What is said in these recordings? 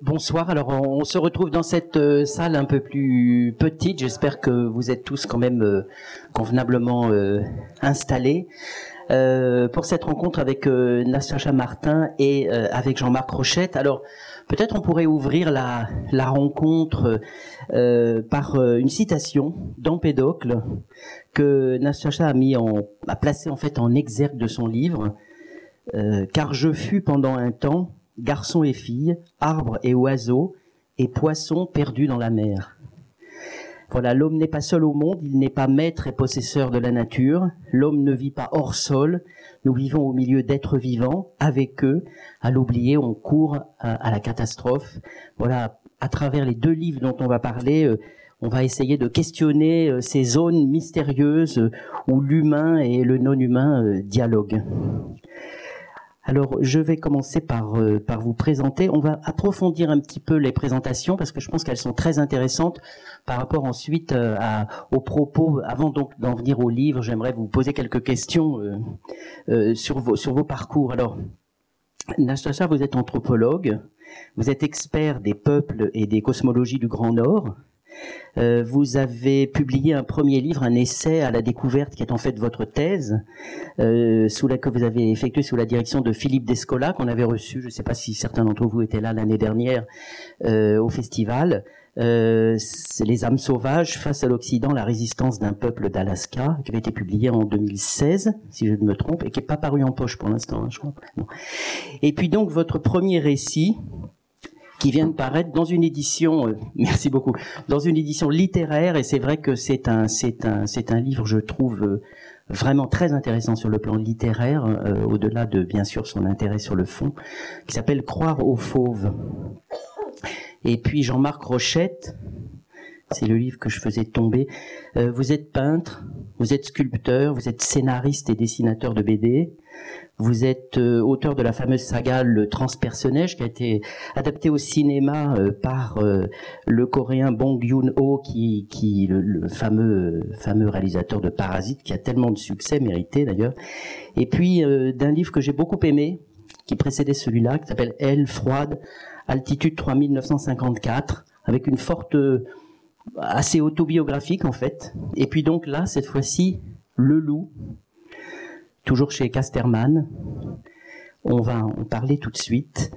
Bonsoir. Alors, on, se retrouve dans cette euh, salle un peu plus petite. J'espère que vous êtes tous quand même euh, convenablement euh, installés pour cette rencontre avec Nastacha Martin et avec Jean-Marc Rochette. Alors, peut-être on pourrait ouvrir la, rencontre par une citation d'Empédocle que Nastacha a mis en, a placé en fait en exergue de son livre. car je fus pendant un temps garçons et filles, arbres et oiseaux, et poissons perdus dans la mer. Voilà, l'homme n'est pas seul au monde, il n'est pas maître et possesseur de la nature, l'homme ne vit pas hors sol, nous vivons au milieu d'êtres vivants, avec eux, à l'oublier, on court à, la catastrophe. Voilà, à travers les deux livres dont on va parler, euh, on va essayer de questionner euh, ces zones mystérieuses euh, où l'humain et le non-humain dialoguent. Alors, je vais commencer par, euh, par vous présenter. On va approfondir un petit peu les présentations parce que je pense qu'elles sont très intéressantes par rapport ensuite euh, aux propos. Avant donc d'en venir au livre, j'aimerais vous poser quelques questions euh, sur, vos, sur vos parcours. Alors, Nastacha, vous êtes anthropologue, vous êtes expert des peuples et des cosmologies du Grand Nord. Euh, vous avez publié un premier livre, un essai à la découverte, qui est en fait votre thèse, euh, sous la, que vous avez effectué sous la direction de Philippe Descola, qu'on avait reçu, je ne sais pas si certains d'entre vous étaient là l'année dernière, euh, au festival. Les âmes sauvages face à l'Occident, la résistance d'un peuple d'Alaska, qui avait été publié en 2016, si je ne me trompe, et qui n'est pas paru en poche pour l'instant, hein, je crois. Et puis donc votre premier récit, qui vient de paraître dans une édition, euh, merci beaucoup, dans une édition littéraire, et c'est vrai que c'est un, c'est un, c'est un livre, je trouve, euh, vraiment très intéressant sur le plan littéraire, euh, au-delà de, bien sûr, son intérêt sur le fond, qui s'appelle Croire aux fauves. Et puis Jean-Marc Rochette, c'est le livre que je faisais tomber. vous êtes peintre, vous êtes sculpteur, vous êtes scénariste et dessinateur de BD. Vous êtes euh, auteur de la fameuse saga Le Transpersonnage qui a été adapté au cinéma euh, par euh, le coréen Bong Joon-ho qui le, fameux fameux réalisateur de Parasite qui a tellement de succès mérité d'ailleurs. Et puis d'un livre que j'ai beaucoup aimé qui précédait celui-là qui s'appelle Elle froide altitude 3954 avec une forte assez autobiographique en fait. Et puis donc là cette fois-ci Le loup toujours chez Casterman. On va en parler tout de suite.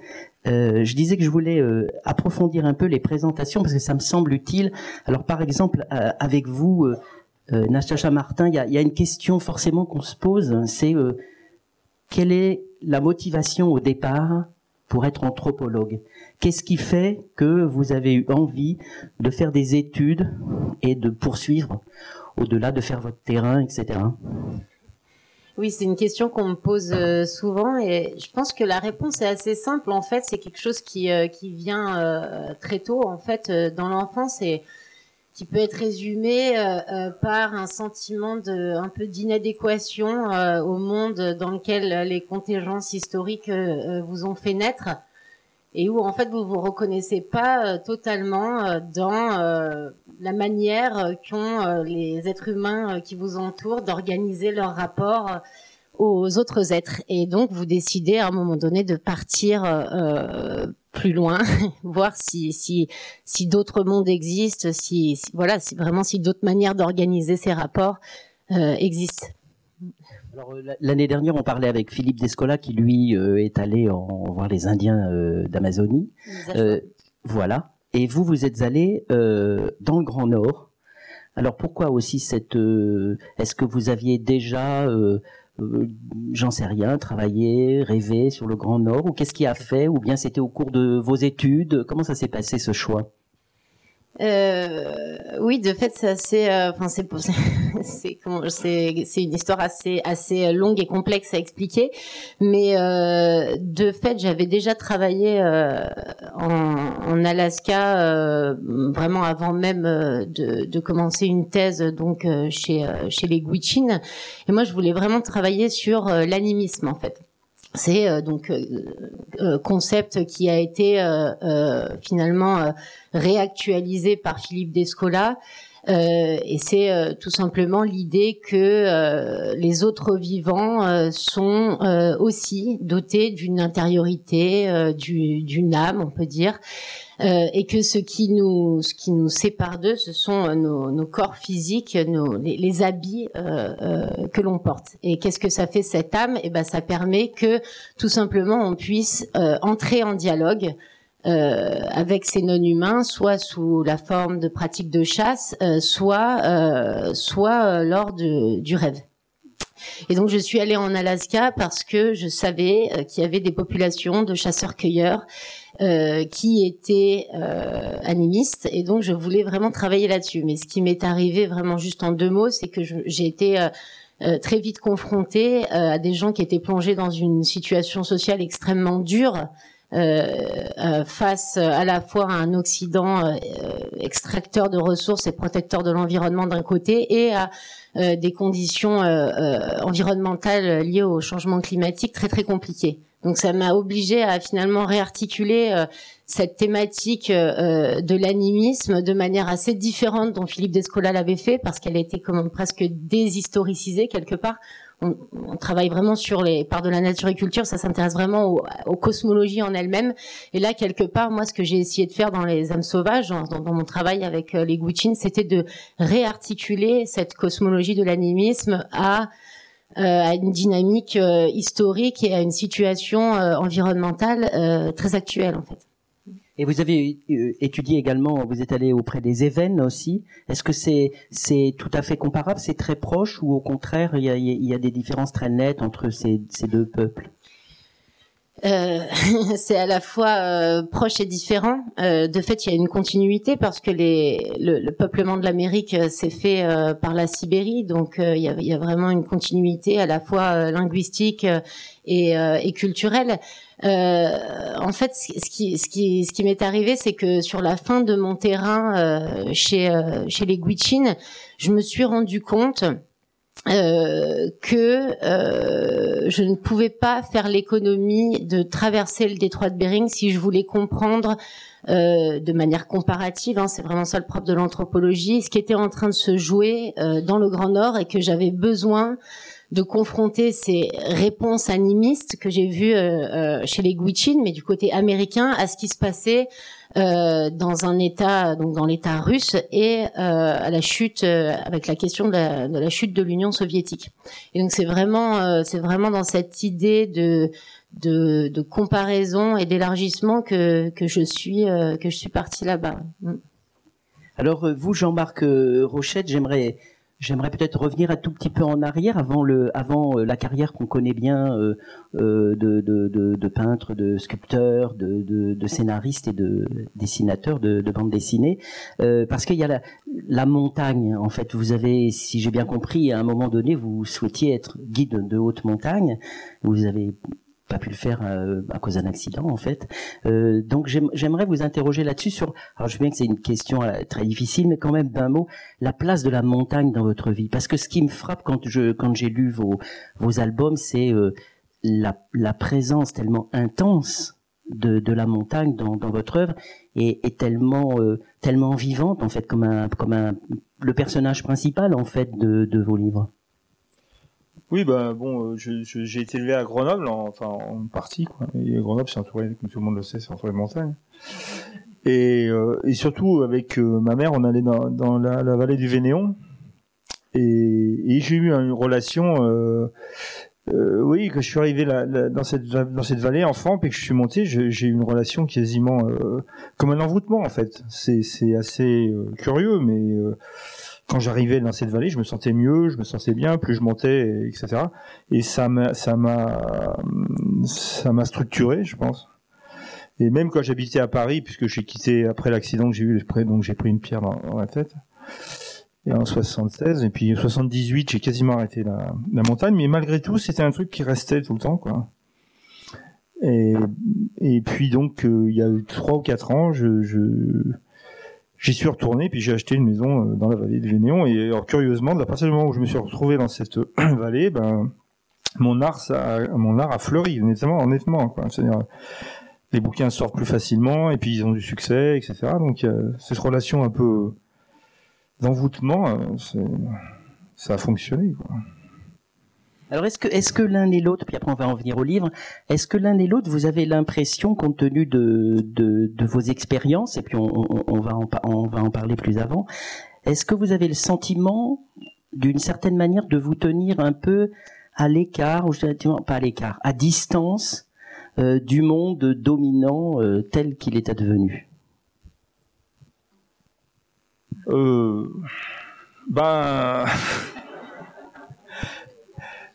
Euh, je disais que je voulais euh, approfondir un peu les présentations parce que ça me semble utile. Alors par exemple, euh, avec vous, Nastacha Martin, il y a, une question forcément qu'on se pose, c'est quelle est la motivation au départ pour être anthropologue Qu'est-ce qui fait que vous avez eu envie de faire des études et de poursuivre au-delà de faire votre terrain, etc. Oui, c'est une question qu'on me pose euh, souvent et je pense que la réponse est assez simple. En fait, c'est quelque chose qui, euh, qui vient euh, très tôt, en fait, dans l'enfance et qui peut être résumé par un sentiment de un peu d'inadéquation au monde dans lequel les contingences historiques vous ont fait naître et où en fait vous vous reconnaissez pas totalement dans la manière euh, qu'ont euh, les êtres humains euh, qui vous entourent d'organiser leur rapport aux autres êtres. Et donc, vous décidez à un moment donné de partir plus loin, voir si si si d'autres mondes existent, si, voilà, si vraiment si d'autres manières d'organiser ces rapports existent. L'année dernière, on parlait avec Philippe Descola qui lui est allé en, voir les Indiens d'Amazonie. voilà. Et vous, vous êtes allé euh, dans le Grand Nord. Alors pourquoi aussi cette... Euh, est-ce que vous aviez déjà, euh, j'en sais rien, travaillé, rêvé sur le Grand Nord Ou qu'est-ce qui a fait Ou bien c'était au cours de vos études? Comment ça s'est passé ce choix? Euh, oui, de fait, c'est assez, euh, enfin, c'est, c'est, c'est une histoire assez, assez longue et complexe à expliquer. Mais euh, de fait, j'avais déjà travaillé euh, en, en, Alaska euh, vraiment avant même de, de, commencer une thèse, donc chez chez les Gwich'in. Et moi, je voulais vraiment travailler sur l'animisme, en fait. C'est donc concept qui a été finalement réactualisé par Philippe Descola euh, et c'est euh, tout simplement l'idée que euh, les autres vivants sont aussi dotés d'une intériorité, d'une âme, on peut dire, et que ce qui nous, ce qui nous sépare d'eux, ce sont nos, nos, corps physiques, nos, les, les habits que l'on porte. Et qu'est-ce que ça fait cette âme? Et eh ben, ça permet que tout simplement on puisse entrer en dialogue euh, avec ces non-humains, soit sous la forme de pratiques de chasse, euh, soit, euh, soit lors de, du rêve. Et donc je suis allée en Alaska parce que je savais qu'il y avait des populations de chasseurs-cueilleurs qui étaient animistes et donc je voulais vraiment travailler là-dessus. Mais ce qui m'est arrivé vraiment juste en deux mots, c'est que j'ai été très vite confrontée à des gens qui étaient plongés dans une situation sociale extrêmement dure euh, euh, face à la fois à un Occident euh, extracteur de ressources et protecteur de l'environnement d'un côté et à des conditions environnementales liées au changement climatique très très compliquées. Donc ça m'a obligé à finalement réarticuler cette thématique de l'animisme de manière assez différente dont Philippe Descola l'avait fait parce qu'elle a été comme presque déshistoricisée quelque part on, travaille vraiment sur les parts de la nature et culture, ça s'intéresse vraiment aux, cosmologies en elles-mêmes. Et là, quelque part, moi, ce que j'ai essayé de faire dans les âmes sauvages, dans, mon travail avec euh, les Guichin, c'était de réarticuler cette cosmologie de l'animisme à euh, à une dynamique euh, historique et à une situation environnementale très actuelle en fait. Et vous avez euh, étudié également, vous êtes allé auprès des Événes aussi. Est-ce que c'est c'est tout à fait comparable, c'est très proche ou au contraire il y a, y a des différences très nettes entre ces, ces deux peuples? Euh, c'est à la fois euh, proche et différent. Euh, de fait, il y a une continuité parce que les, le, le peuplement de l'Amérique euh, s'est fait par la Sibérie, donc il y a, y, a, vraiment une continuité à la fois linguistique et, et culturelle. en fait, ce qui, ce qui, ce qui m'est arrivé, c'est que sur la fin de mon terrain chez, chez les Guichin, je me suis rendu compte euh, que euh, je ne pouvais pas faire l'économie de traverser le détroit de Bering si je voulais comprendre euh, de manière comparative, hein, c'est vraiment ça le propre de l'anthropologie, ce qui était en train de se jouer dans le Grand Nord et que j'avais besoin de confronter ces réponses animistes que j'ai vues chez les Guichin, mais du côté américain, à ce qui se passait dans un État, donc dans l'État russe, et euh, à la chute, euh, avec la question de la, de la chute de l'Union soviétique. Et donc c'est vraiment, c'est vraiment dans cette idée de de, de comparaison et d'élargissement que que je suis que je suis partie là-bas. Mm. Alors vous, Jean-Marc Rochette, j'aimerais J'aimerais peut-être revenir un tout petit peu en arrière, avant, le, avant euh, la carrière qu'on connaît bien euh, euh, de, de, peintre, de sculpteur, de, scénariste et de dessinateur de, de bande dessinée, euh, parce qu'il y a la, la, montagne. En fait, vous avez, si j'ai bien compris, à un moment donné, vous souhaitiez être guide de haute montagne. Vous avez pas pu le faire euh, à cause d'un accident en fait. Euh, donc j'aimerais vous interroger là-dessus sur. Alors je sais bien que c'est une question euh, très difficile, mais quand même d'un mot, la place de la montagne dans votre vie. Parce que ce qui me frappe quand je quand j'ai lu vos vos albums, c'est la, la présence tellement intense de, de la montagne dans, votre œuvre et, et tellement tellement vivante en fait comme un comme un le personnage principal en fait de, de vos livres. Oui, bah bon, euh, j'ai été élevé à Grenoble, enfin en partie, quoi. Et Grenoble, c'est entouré, comme tout le monde le sait, c'est entouré de montagnes. Et, euh, et surtout, avec euh, ma mère, on allait dans, la, vallée du Vénéon. Et, et j'ai eu une relation, euh, euh, oui, que je suis arrivé là, dans, cette, dans cette vallée enfant, puis que je suis monté, j'ai eu une relation quasiment comme un envoûtement, en fait. C'est assez curieux, mais quand j'arrivais dans cette vallée, je me sentais mieux, je me sentais bien, plus je montais, etc. Et ça m'a, structuré, je pense. Et même quand j'habitais à Paris, puisque j'ai quitté après l'accident que j'ai eu, donc j'ai pris une pierre dans, la tête. Et en 76, et puis en 78, j'ai quasiment arrêté la, montagne, mais malgré tout, c'était un truc qui restait tout le temps, quoi. Et, puis donc, euh, il y a eu trois ou quatre ans, je J'y suis retourné, puis j'ai acheté une maison euh, dans la vallée de Vénéon. Et alors, curieusement, à partir du moment où je me suis retrouvé dans cette vallée, ben, mon art, ça, mon art a fleuri, honnêtement, honnêtement, quoi. C'est-à-dire, les bouquins sortent plus facilement et puis ils ont du succès, etc. Donc cette relation un peu d'envoûtement, euh, ça a fonctionné. Quoi. Alors est-ce que l'un et l'autre, puis après on va en venir au livre, est-ce que l'un et l'autre vous avez l'impression, compte tenu de, vos expériences, et puis on, on, on, va en, on va en parler plus avant, est-ce que vous avez le sentiment, d'une certaine manière, de vous tenir un peu à l'écart, ou pas à l'écart, à distance euh, du monde dominant euh, tel qu'il est advenu? Euh, Ben.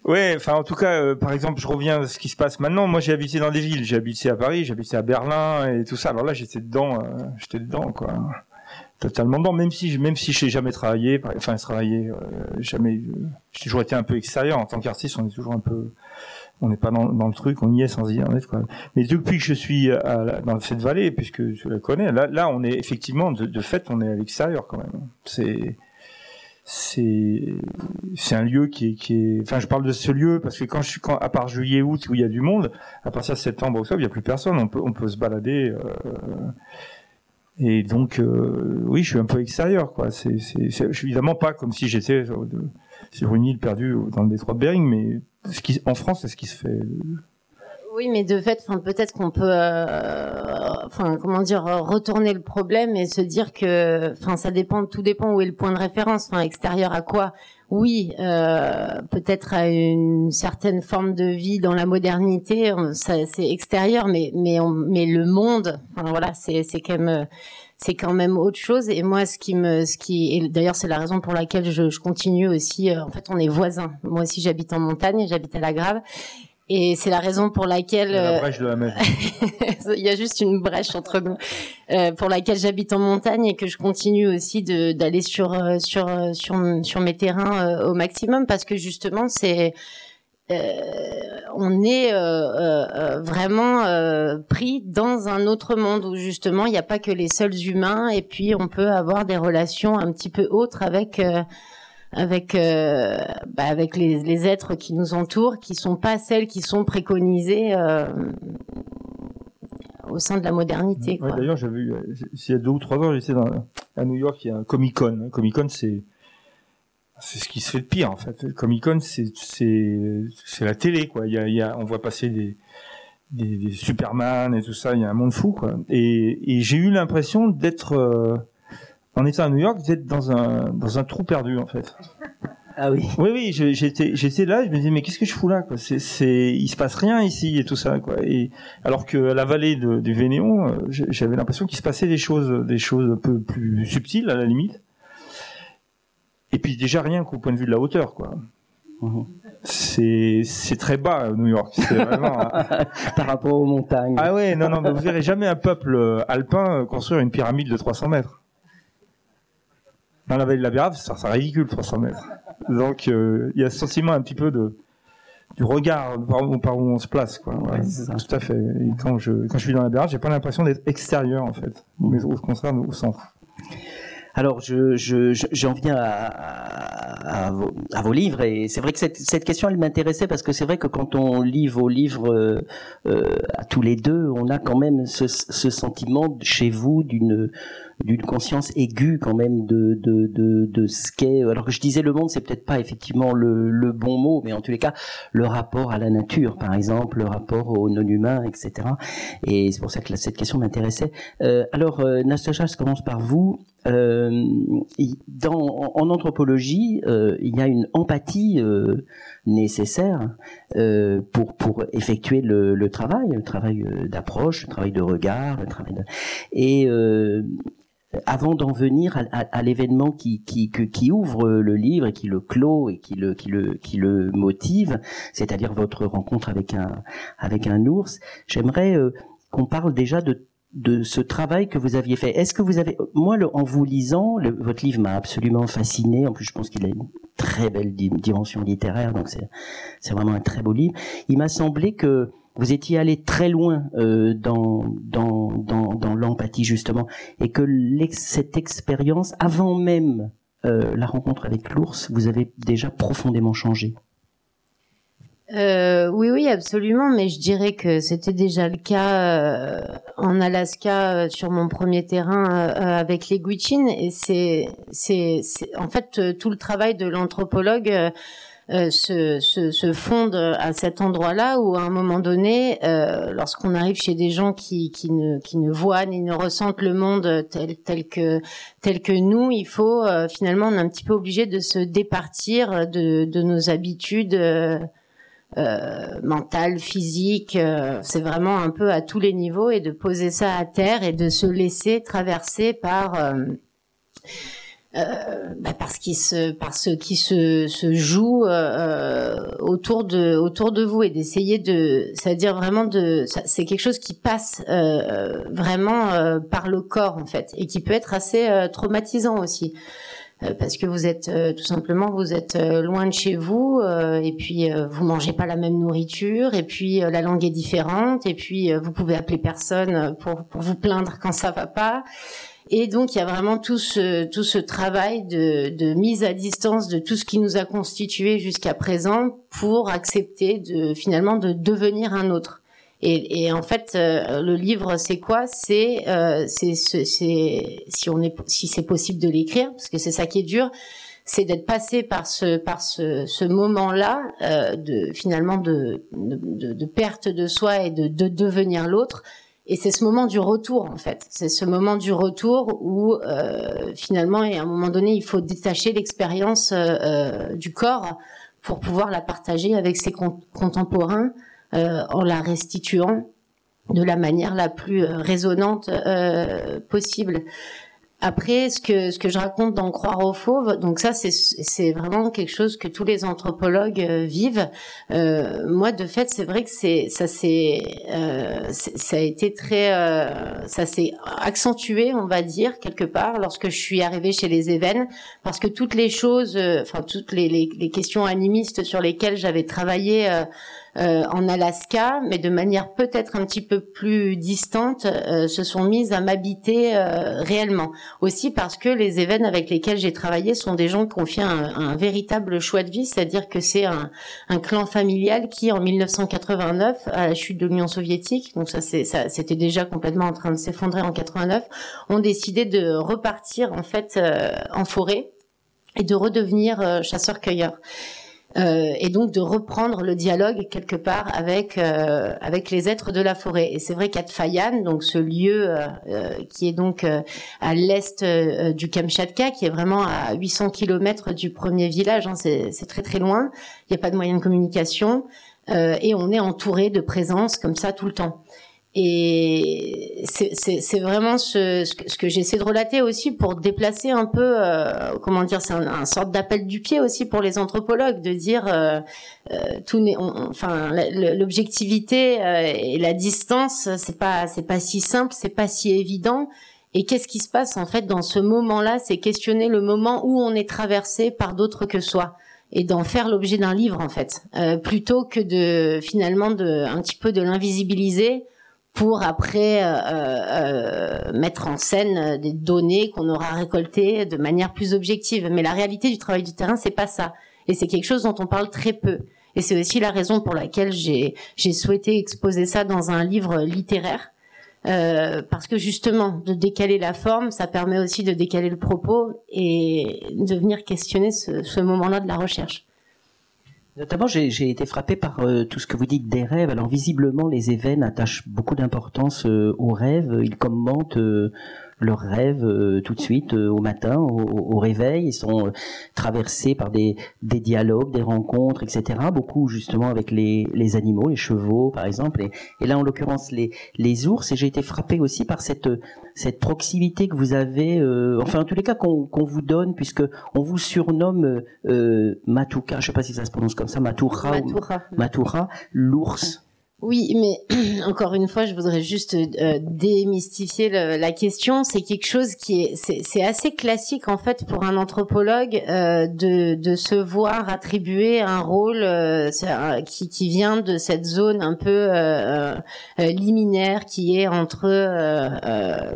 Ouais, enfin en tout cas, euh, par exemple, je reviens à ce qui se passe maintenant. Moi, j'ai habité dans des villes. J'ai habité à Paris, j'ai habité à Berlin et tout ça. Alors là, j'étais dedans, euh, j'étais dedans, quoi, totalement dedans. Même si, même si j'ai jamais travaillé, enfin travaillé, euh, jamais. j'ai toujours été un peu extérieur en tant qu'artiste. On est toujours un peu, on n'est pas dans, dans, le truc, on y est sans y être. Quoi. Mais depuis que je suis à, dans cette vallée, puisque je la connais, là, là, on est effectivement de, de fait, on est à l'extérieur quand même. C'est c'est un lieu qui est, enfin je parle de ce lieu parce que quand je suis à part juillet août où il y a du monde à partir de septembre octobre il y a plus personne. On peut on peut se balader euh, et donc euh, oui je suis un peu extérieur quoi. C'est c'est évidemment pas comme si j'étais sur une île perdue dans le détroit de Bering mais ce qui en France c'est ce qui se fait oui, mais de fait, enfin, peut-être qu'on peut, euh, enfin, comment dire, retourner le problème et se dire que, enfin, ça dépend, tout dépend où est le point de référence, enfin, extérieur à quoi? Oui, euh, peut-être à une certaine forme de vie dans la modernité, c'est extérieur, mais mais le monde, voilà, c'est quand même c'est quand même autre chose. Et moi, ce qui me, ce qui, d'ailleurs, c'est la raison pour laquelle je, je continue aussi. Euh, en fait, on est voisins. Moi aussi, j'habite en montagne, j'habite à la Grave, et c'est la raison pour laquelle la euh, brèche de la il y a juste une brèche entre nous euh, pour laquelle j'habite en montagne et que je continue aussi d'aller sur euh, sur sur sur mes terrains au maximum parce que justement c'est on est vraiment pris dans un autre monde où justement il n'y a pas que les seuls humains et puis on peut avoir des relations un petit peu autres avec avec euh, bah, avec les, les, êtres qui nous entourent, qui sont pas celles qui sont préconisées euh, au sein de la modernité. Ouais, D'ailleurs, j'avais vu, il y a deux ou trois ans, j'étais à New York, il y a un Comic Con. Comic Con, c'est c'est ce qui se fait de pire en fait. Comic Con, c'est c'est la télé quoi. Il y a, il y a on voit passer des des, des Superman et tout ça. Il y a un monde fou quoi. Et, et j'ai eu l'impression d'être euh, en étant à New York, vous êtes dans un dans un trou perdu en fait. Ah oui. Oui oui, j'étais j'étais là, je me disais mais qu'est-ce que je fous là quoi? C'est c'est il se passe rien ici et tout ça quoi. Et alors que à la vallée de, du Vénéon, euh, j'avais l'impression qu'il se passait des choses des choses un peu plus subtiles à la limite. Et puis déjà rien qu'au point de vue de la hauteur quoi. Mhm. C'est c'est très bas New York, c'est vraiment par rapport aux montagnes. Ah ouais, non non, mais vous verrez jamais un peuple alpin construire une pyramide de 300 mètres dans la vallée de la Bérave, ça, c'est ridicule 300 mètres. Donc euh, il y a ce sentiment un petit peu de du regard par où, on se place quoi. tout à fait. Et quand je quand je suis dans la Bérave, j'ai pas l'impression d'être extérieur en fait, mais au contraire au centre. Alors, je, je, j'en viens à, à, vos, à, vos, livres et c'est vrai que cette, cette question elle m'intéressait parce que c'est vrai que quand on lit vos livres euh, euh à tous les deux, on a quand même ce, ce sentiment chez vous d'une d'une conscience aiguë quand même de de de, de ce qu'est. Alors que je disais le monde, c'est peut-être pas effectivement le, le bon mot, mais en tous les cas le rapport à la nature, par exemple, le rapport aux non-humains, etc. Et c'est pour ça que cette question m'intéressait. Euh, alors, euh, Nastasia, je commence par vous. Euh, dans, en anthropologie, euh, il y a une empathie euh, nécessaire euh, pour pour effectuer le, le travail, le travail d'approche, le travail de regard, le travail de... et avant d'en venir à, l'événement qui, ouvre le livre et qui le clôt et qui le, motive, c'est-à-dire votre rencontre avec un, ours, j'aimerais qu'on parle déjà de ce travail que vous aviez fait. Est-ce que vous avez, moi, en vous lisant, votre livre m'a absolument fasciné. En plus, je pense qu'il a une très belle dimension littéraire, donc c'est vraiment un très beau livre. Il m'a semblé que vous étiez allé très loin euh, dans dans dans, l'empathie justement, et que cette expérience, avant même euh, la rencontre avec l'ours, vous avez déjà profondément changé. euh, oui, oui, absolument. Mais je dirais que c'était déjà le cas en Alaska sur mon premier terrain avec les Gwich'in. Et c'est, c'est, en fait tout le travail de l'anthropologue se, se, se, fonde à cet endroit-là où, à un moment donné, lorsqu'on arrive chez des gens qui, qui, ne, qui ne voient ni ne ressentent le monde tel, tel que tel que nous, il faut finalement, on est un petit peu obligé de se départir de, de nos habitudes. Euh, mental, physique, euh, c'est vraiment un peu à tous les niveaux et de poser ça à terre et de se laisser traverser par euh, euh bah parce qui se par ce qui se, se joue autour de autour de vous et d'essayer de c'est-à-dire vraiment de c'est quelque chose qui passe vraiment par le corps en fait et qui peut être assez traumatisant aussi. Euh, parce que vous êtes euh, tout simplement vous êtes euh, loin de chez vous et puis vous mangez pas la même nourriture et puis la langue est différente et puis vous pouvez appeler personne pour, pour vous plaindre quand ça va pas et donc il y a vraiment tout ce tout ce travail de, de mise à distance de tout ce qui nous a constitué jusqu'à présent pour accepter de finalement de devenir un autre et, et, en fait, euh, le livre, c'est quoi? C'est euh, c'est si on est si c'est possible de l'écrire, parce que c'est ça qui est dur, c'est d'être passé par ce par ce, ce moment-là euh, de finalement de, de, de perte de soi et de, de devenir l'autre. Et c'est ce moment du retour en fait. C'est ce moment du retour où euh, finalement, et à un moment donné, il faut détacher l'expérience euh, du corps pour pouvoir la partager avec ses contemporains euh, en la restituant de la manière la plus euh, résonante euh, possible. Après, ce que ce que je raconte dans Croire aux fauves, donc ça c'est c'est vraiment quelque chose que tous les anthropologues vivent. Euh, moi, de fait, c'est vrai que c'est ça c'est euh, ça a été très euh, ça s'est accentué, on va dire quelque part, lorsque je suis arrivée chez les Évènes, parce que toutes les choses, enfin toutes les, les, les questions animistes sur lesquelles j'avais travaillé euh, en Alaska, mais de manière peut-être un petit peu plus distante, euh, se sont mises à m'habiter euh, réellement. Aussi parce que les événements avec lesquels j'ai travaillé sont des gens qui ont fait un, véritable choix de vie, c'est-à-dire que c'est un, clan familial qui, en 1989, à la chute de l'Union soviétique, donc ça, c'était déjà complètement en train de s'effondrer en 89, ont décidé de repartir en fait en forêt et de redevenir chasseurs-cueilleurs. Euh, et donc de reprendre le dialogue quelque part avec euh, avec les êtres de la forêt. Et c'est vrai qu'à Tfayan, donc ce lieu euh, qui est donc à l'est du Kamchatka, qui est vraiment à 800 km du premier village, hein, c'est très très loin. Il n'y a pas de moyens de communication et on est entouré de présence comme ça tout le temps. Et c'est vraiment ce, ce que, j'essaie de relater aussi pour déplacer un peu, euh, comment dire, c'est un, un, sorte d'appel du pied aussi pour les anthropologues de dire, euh, euh tout n'est, enfin, l'objectivité euh, et la distance, c'est pas, c'est pas si simple, c'est pas si évident. Et qu'est-ce qui se passe en fait dans ce moment-là? C'est questionner le moment où on est traversé par d'autres que soi et d'en faire l'objet d'un livre en fait, euh, plutôt que de finalement de un petit peu de l'invisibiliser pour après euh, euh, mettre en scène des données qu'on aura récoltées de manière plus objective. Mais la réalité du travail du terrain, c'est pas ça. Et c'est quelque chose dont on parle très peu. Et c'est aussi la raison pour laquelle j'ai souhaité exposer ça dans un livre littéraire. Euh, parce que justement, de décaler la forme, ça permet aussi de décaler le propos et de venir questionner ce, ce moment-là de la recherche. Notamment, j'ai été frappé par euh, tout ce que vous dites des rêves. Alors visiblement, les événements attachent beaucoup d'importance euh, aux rêves. Ils commentent euh, leurs rêves euh, tout de suite euh, au matin, au, réveil. Ils sont euh, traversés par des, des dialogues, des rencontres, etc. Beaucoup justement avec les, les animaux, les chevaux par exemple. Et, et là, en l'occurrence, les, les ours. Et j'ai été frappé aussi par cette, cette proximité que vous avez, enfin en tous les cas qu'on qu'on vous donne, puisque on vous surnomme Matuka, je sais pas si ça se prononce comme ça, Matura, Matura, l'ours. Oui, mais encore une fois, je voudrais juste euh, démystifier la question. C'est quelque chose qui est, c'est assez classique en fait pour un anthropologue euh, de, se voir attribuer un rôle euh, qui, vient de cette zone un peu liminaire qui est entre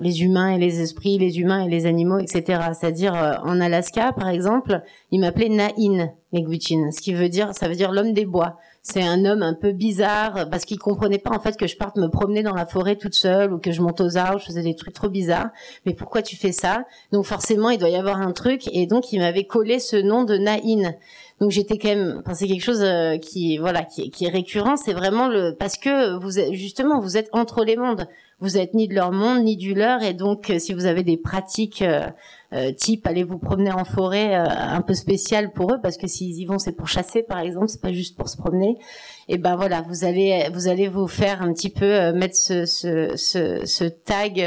les humains et les esprits, les humains et les animaux, etc. C'est-à-dire en Alaska, par exemple, il m'appelait Nain Meguichin, ce qui veut dire, ça veut dire l'homme des bois. C'est un homme un peu bizarre parce qu'il comprenait pas en fait que je parte me promener dans la forêt toute seule ou que je monte aux arbres, je faisais des trucs trop bizarres. Mais pourquoi tu fais ça? Donc forcément, il doit y avoir un truc et donc il m'avait collé ce nom de Naïn. Donc j'étais quand même, enfin, c'est quelque chose euh, qui, voilà, qui, qui est récurrent. C'est vraiment le parce que vous justement, vous êtes entre les mondes. Vous êtes ni de leur monde ni du leur, et donc euh, si vous avez des pratiques euh, euh, type allez vous promener en forêt euh, un peu spécial pour eux parce que s'ils y vont c'est pour chasser par exemple c'est pas juste pour se promener et ben voilà vous allez vous allez vous faire un petit peu euh, mettre ce, ce, ce, ce tag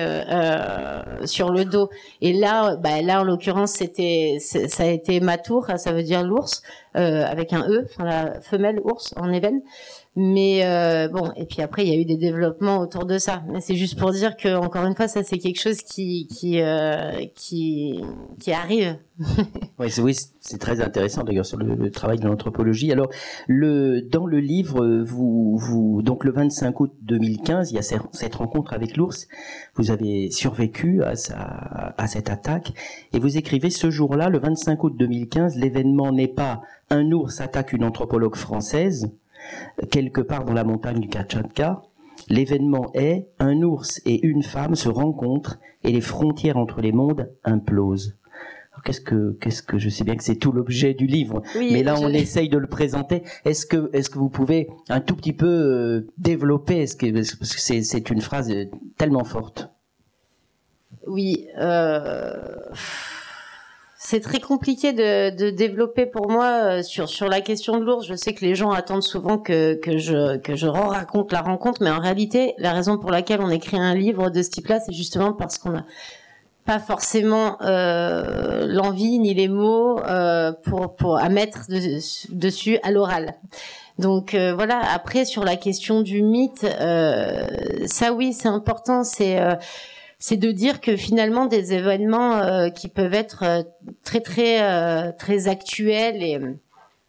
sur le dos. Et là bah là en l'occurrence c'était ça a été ma tour ça veut dire l'ours avec un e enfin la femelle ours en ébène mais euh, bon, et puis après, il y a eu des développements autour de ça. Mais c'est juste pour dire que, encore une fois, ça c'est quelque chose qui qui euh, qui, qui arrive. oui, c'est oui, c'est très intéressant d'ailleurs sur le, travail de l'anthropologie. Alors, le dans le livre, vous vous donc le 25 août 2015, il y a cette rencontre avec l'ours. Vous avez survécu à sa, à cette attaque et vous écrivez ce jour-là, le 25 août 2015, l'événement n'est pas un ours attaque une anthropologue française quelque part dans la montagne du Kamchatka. L'événement est un ours et une femme se rencontrent et les frontières entre les mondes implosent. Qu'est-ce que, qu'est-ce que je sais bien que c'est tout l'objet du livre, mais là on essaye de le présenter. Est-ce que, est-ce que vous pouvez un tout petit peu euh, développer, est-ce que, parce que c'est, c'est une phrase tellement forte. Oui. Euh c'est très compliqué de, de, développer pour moi euh, sur sur la question de l'ours. Je sais que les gens attendent souvent que que je que je raconte la rencontre, mais en réalité, la raison pour laquelle on écrit un livre de ce type-là, c'est justement parce qu'on a pas forcément euh, l'envie ni les mots euh, pour pour à mettre dessus à l'oral. Donc euh, voilà. Après sur la question du mythe, euh, ça oui, c'est important. C'est c'est de dire que finalement des événements euh, qui peuvent être euh, très très euh, très actuels et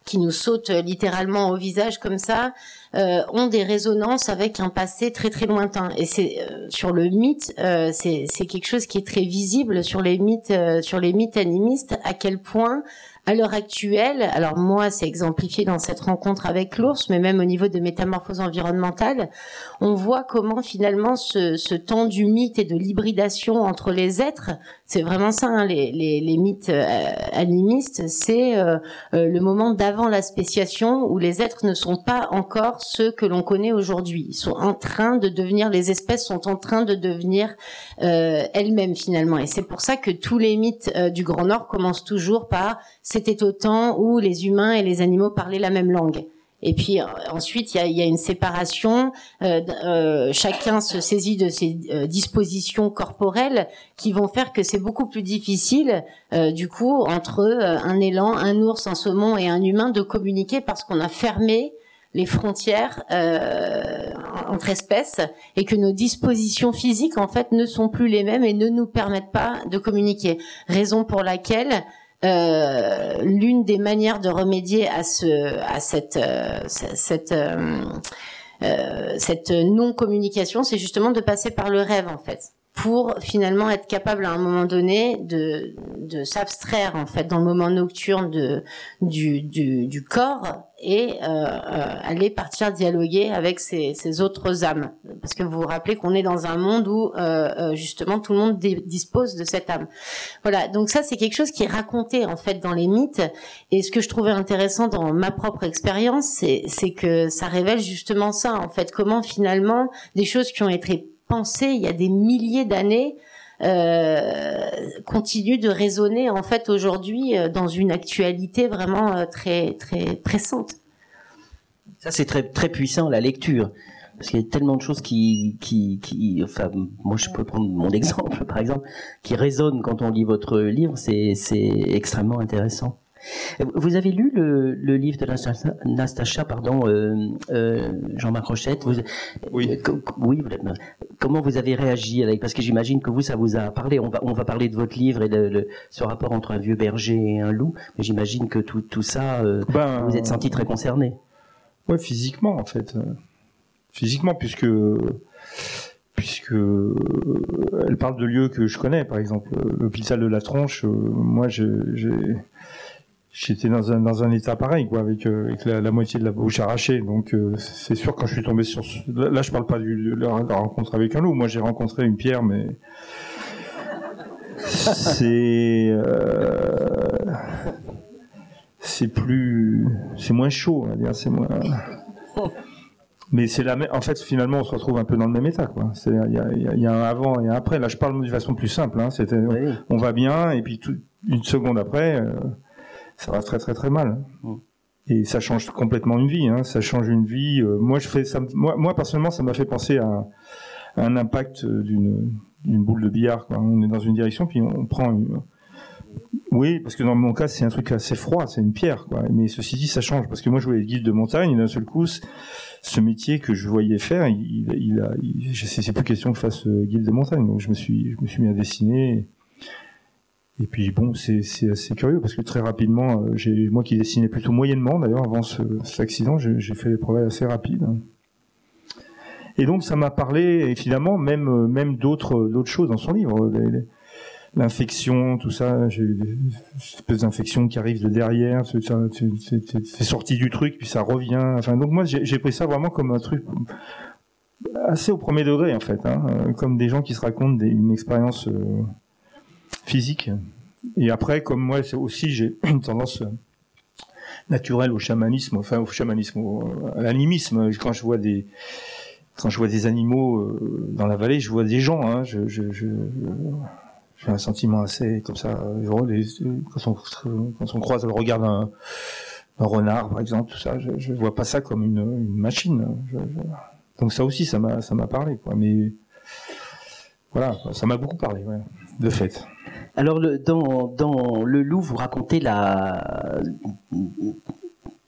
qui nous sautent littéralement au visage comme ça, ont des résonances avec un passé très très lointain. Et c'est sur le mythe, c'est c'est quelque chose qui est très visible sur les mythes sur les mythes animistes à quel point à l'heure actuelle, alors moi c'est exemplifié dans cette rencontre avec l'ours, mais même au niveau de métamorphose environnementale, on voit comment finalement ce, temps du mythe et de l'hybridation entre les êtres, c'est vraiment ça, hein, les, mythes euh, animistes, c'est euh, euh, le moment d'avant la spéciation où les êtres ne sont pas encore ceux que l'on connaît aujourd'hui. Ils sont en train de devenir, les espèces sont en train de devenir elles-mêmes finalement. Et c'est pour ça que tous les mythes du Grand Nord commencent toujours par c'était au temps où les humains et les animaux parlaient la même langue. Et puis euh, ensuite, il y a, une séparation. Euh, euh, chacun se saisit de ses dispositions corporelles qui vont faire que c'est beaucoup plus difficile, du coup, entre un élan, un ours, un saumon et un humain de communiquer parce qu'on a fermé les frontières entre espèces et que nos dispositions physiques en fait ne sont plus les mêmes et ne nous permettent pas de communiquer. Raison pour laquelle euh, l'une des manières de remédier à ce à cette euh, cette euh, cette non communication, c'est justement de passer par le rêve en fait pour finalement être capable à un moment donné de, de s'abstraire en fait dans le moment nocturne de, du, du, du corps et euh, euh, aller partir dialoguer avec ces, autres âmes. Parce que vous vous rappelez qu'on est dans un monde où euh, euh justement tout le monde dispose de cette âme. Voilà, donc ça c'est quelque chose qui est raconté en fait dans les mythes. Et ce que je trouvais intéressant dans ma propre expérience, c'est que ça révèle justement ça en fait, comment finalement des choses qui ont été il y a des milliers d'années euh, continue de résonner en fait aujourd'hui euh, dans une actualité vraiment euh, très très pressante. Ça c'est très très puissant la lecture parce qu'il y a tellement de choses qui qui qui enfin moi je peux prendre mon exemple par exemple qui résonnent quand on lit votre livre c'est extrêmement intéressant. Vous avez lu le, le livre de Nastacha, pardon, euh, euh, Jean-Marc Rochette vous, Oui. Euh, oui. Comment vous avez réagi avec Parce que j'imagine que vous, ça vous a parlé. On va, on va parler de votre livre et de, ce rapport entre un vieux berger et un loup. Mais j'imagine que tout, tout ça, euh, ben, vous êtes senti très concerné. Ouais, physiquement en fait. Physiquement, puisque puisque euh, elle parle de lieux que je connais, par exemple l'hôpital de la Tronche. moi, j'ai j'étais dans un dans un état pareil quoi avec, euh, avec la, la, moitié de la bouche arrachée donc euh, c'est sûr quand je suis tombé sur ce... là, je parle pas du, de la, rencontre avec un loup moi j'ai rencontré une pierre mais c'est euh... c'est plus c'est moins chaud on va dire c'est moins mais c'est la même en fait finalement on se retrouve un peu dans le même état quoi c'est il y a, y, a, y a, un avant et un après là je parle de façon plus simple hein. c'était oui. on va bien et puis tout, une seconde après euh, ça va très très très mal. Mm. Et ça change complètement une vie. Hein. Ça change une vie. Euh, moi, je fais ça. Moi, moi personnellement, ça m'a fait penser à, à un impact d'une boule de billard. Quoi. On est dans une direction, puis on prend. Une... Oui, parce que dans mon cas, c'est un truc assez froid, c'est une pierre. Quoi. Mais ceci dit, ça change parce que moi, je voulais être guide de montagne, et d'un seul coup, ce métier que je voyais faire, il, il a, il, c'est plus question que je fasse euh, guide de montagne. Donc, je me suis, je me suis mis à dessiner. Et puis bon, c'est assez curieux parce que très rapidement, euh, j'ai moi qui dessinais plutôt moyennement d'ailleurs avant ce, cet accident, j'ai fait des progrès assez rapides. Et donc ça m'a parlé évidemment même euh, même d'autres d'autres choses dans son livre, l'infection, tout ça. J'ai eu des espèces d'infections qui arrivent de derrière, c'est sorti du truc puis ça revient. Enfin donc moi j'ai pris ça vraiment comme un truc assez au premier degré en fait, hein, euh, comme des gens qui se racontent des, une expérience. Euh, physique. Et après, comme moi c'est aussi, j'ai une tendance naturelle au chamanisme, enfin au chamanisme, au, à l'animisme. Quand je vois des quand je vois des animaux euh, dans la vallée, je vois des gens. Hein, je, je, je, j'ai un sentiment assez comme ça. Quand on, quand on croise le regard d'un, un renard, par exemple, tout ça, je, je vois pas ça comme une, une machine. Donc ça aussi, ça m'a, ça m'a parlé, quoi. Mais voilà, ça m'a beaucoup parlé, de fait. Alors, dans, dans Le Loup, vous racontez la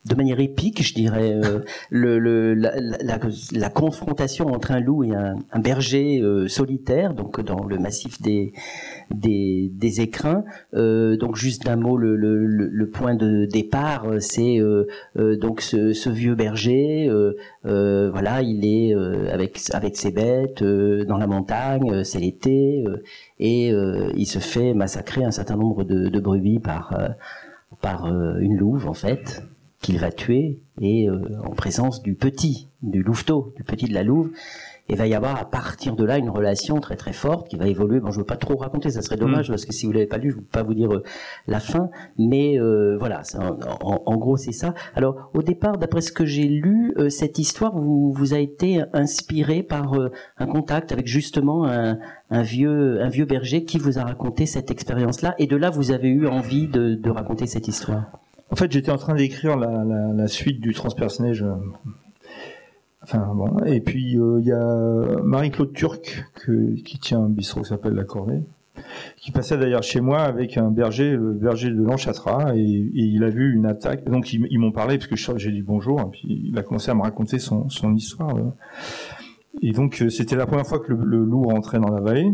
de manière épique, je dirais, euh, la, confrontation entre un loup et un, berger euh, solitaire, donc dans le massif des écrins. Euh, donc juste d'un mot, le, point de départ, c'est donc ce, vieux berger. voilà, il est avec ses bêtes dans la montagne, c'est l'été, et il se fait massacrer un certain nombre de, de brebis par par une louve en fait qu'il va tuer et euh, en présence du petit, du louveteau, du petit de la louve. Et va y avoir à partir de là une relation très très forte qui va évoluer. Bon, je veux pas trop raconter, ça serait dommage mm. parce que si vous l'avez pas lu, je ne peux pas vous dire euh, la fin. Mais euh, voilà, en, en, gros c'est ça. Alors au départ, d'après ce que j'ai lu, euh, cette histoire vous, vous a été inspirée par euh, un contact avec justement un, un, vieux un vieux berger qui vous a raconté cette expérience-là. Et de là, vous avez eu envie de, de raconter cette histoire. En fait, j'étais en train d'écrire la, suite du transpersonnage. Euh, enfin bon, et puis il euh, y a Marie-Claude Turc qui tient un bistrot qui s'appelle La Cornée, qui passait d'ailleurs chez moi avec un berger, le berger de Lanchatra, et, il a vu une attaque. Donc ils, m'ont parlé parce que j'ai dit bonjour, et puis il a commencé à me raconter son, histoire. Là. Et donc euh, c'était la première fois que le, le, loup rentrait dans la vallée.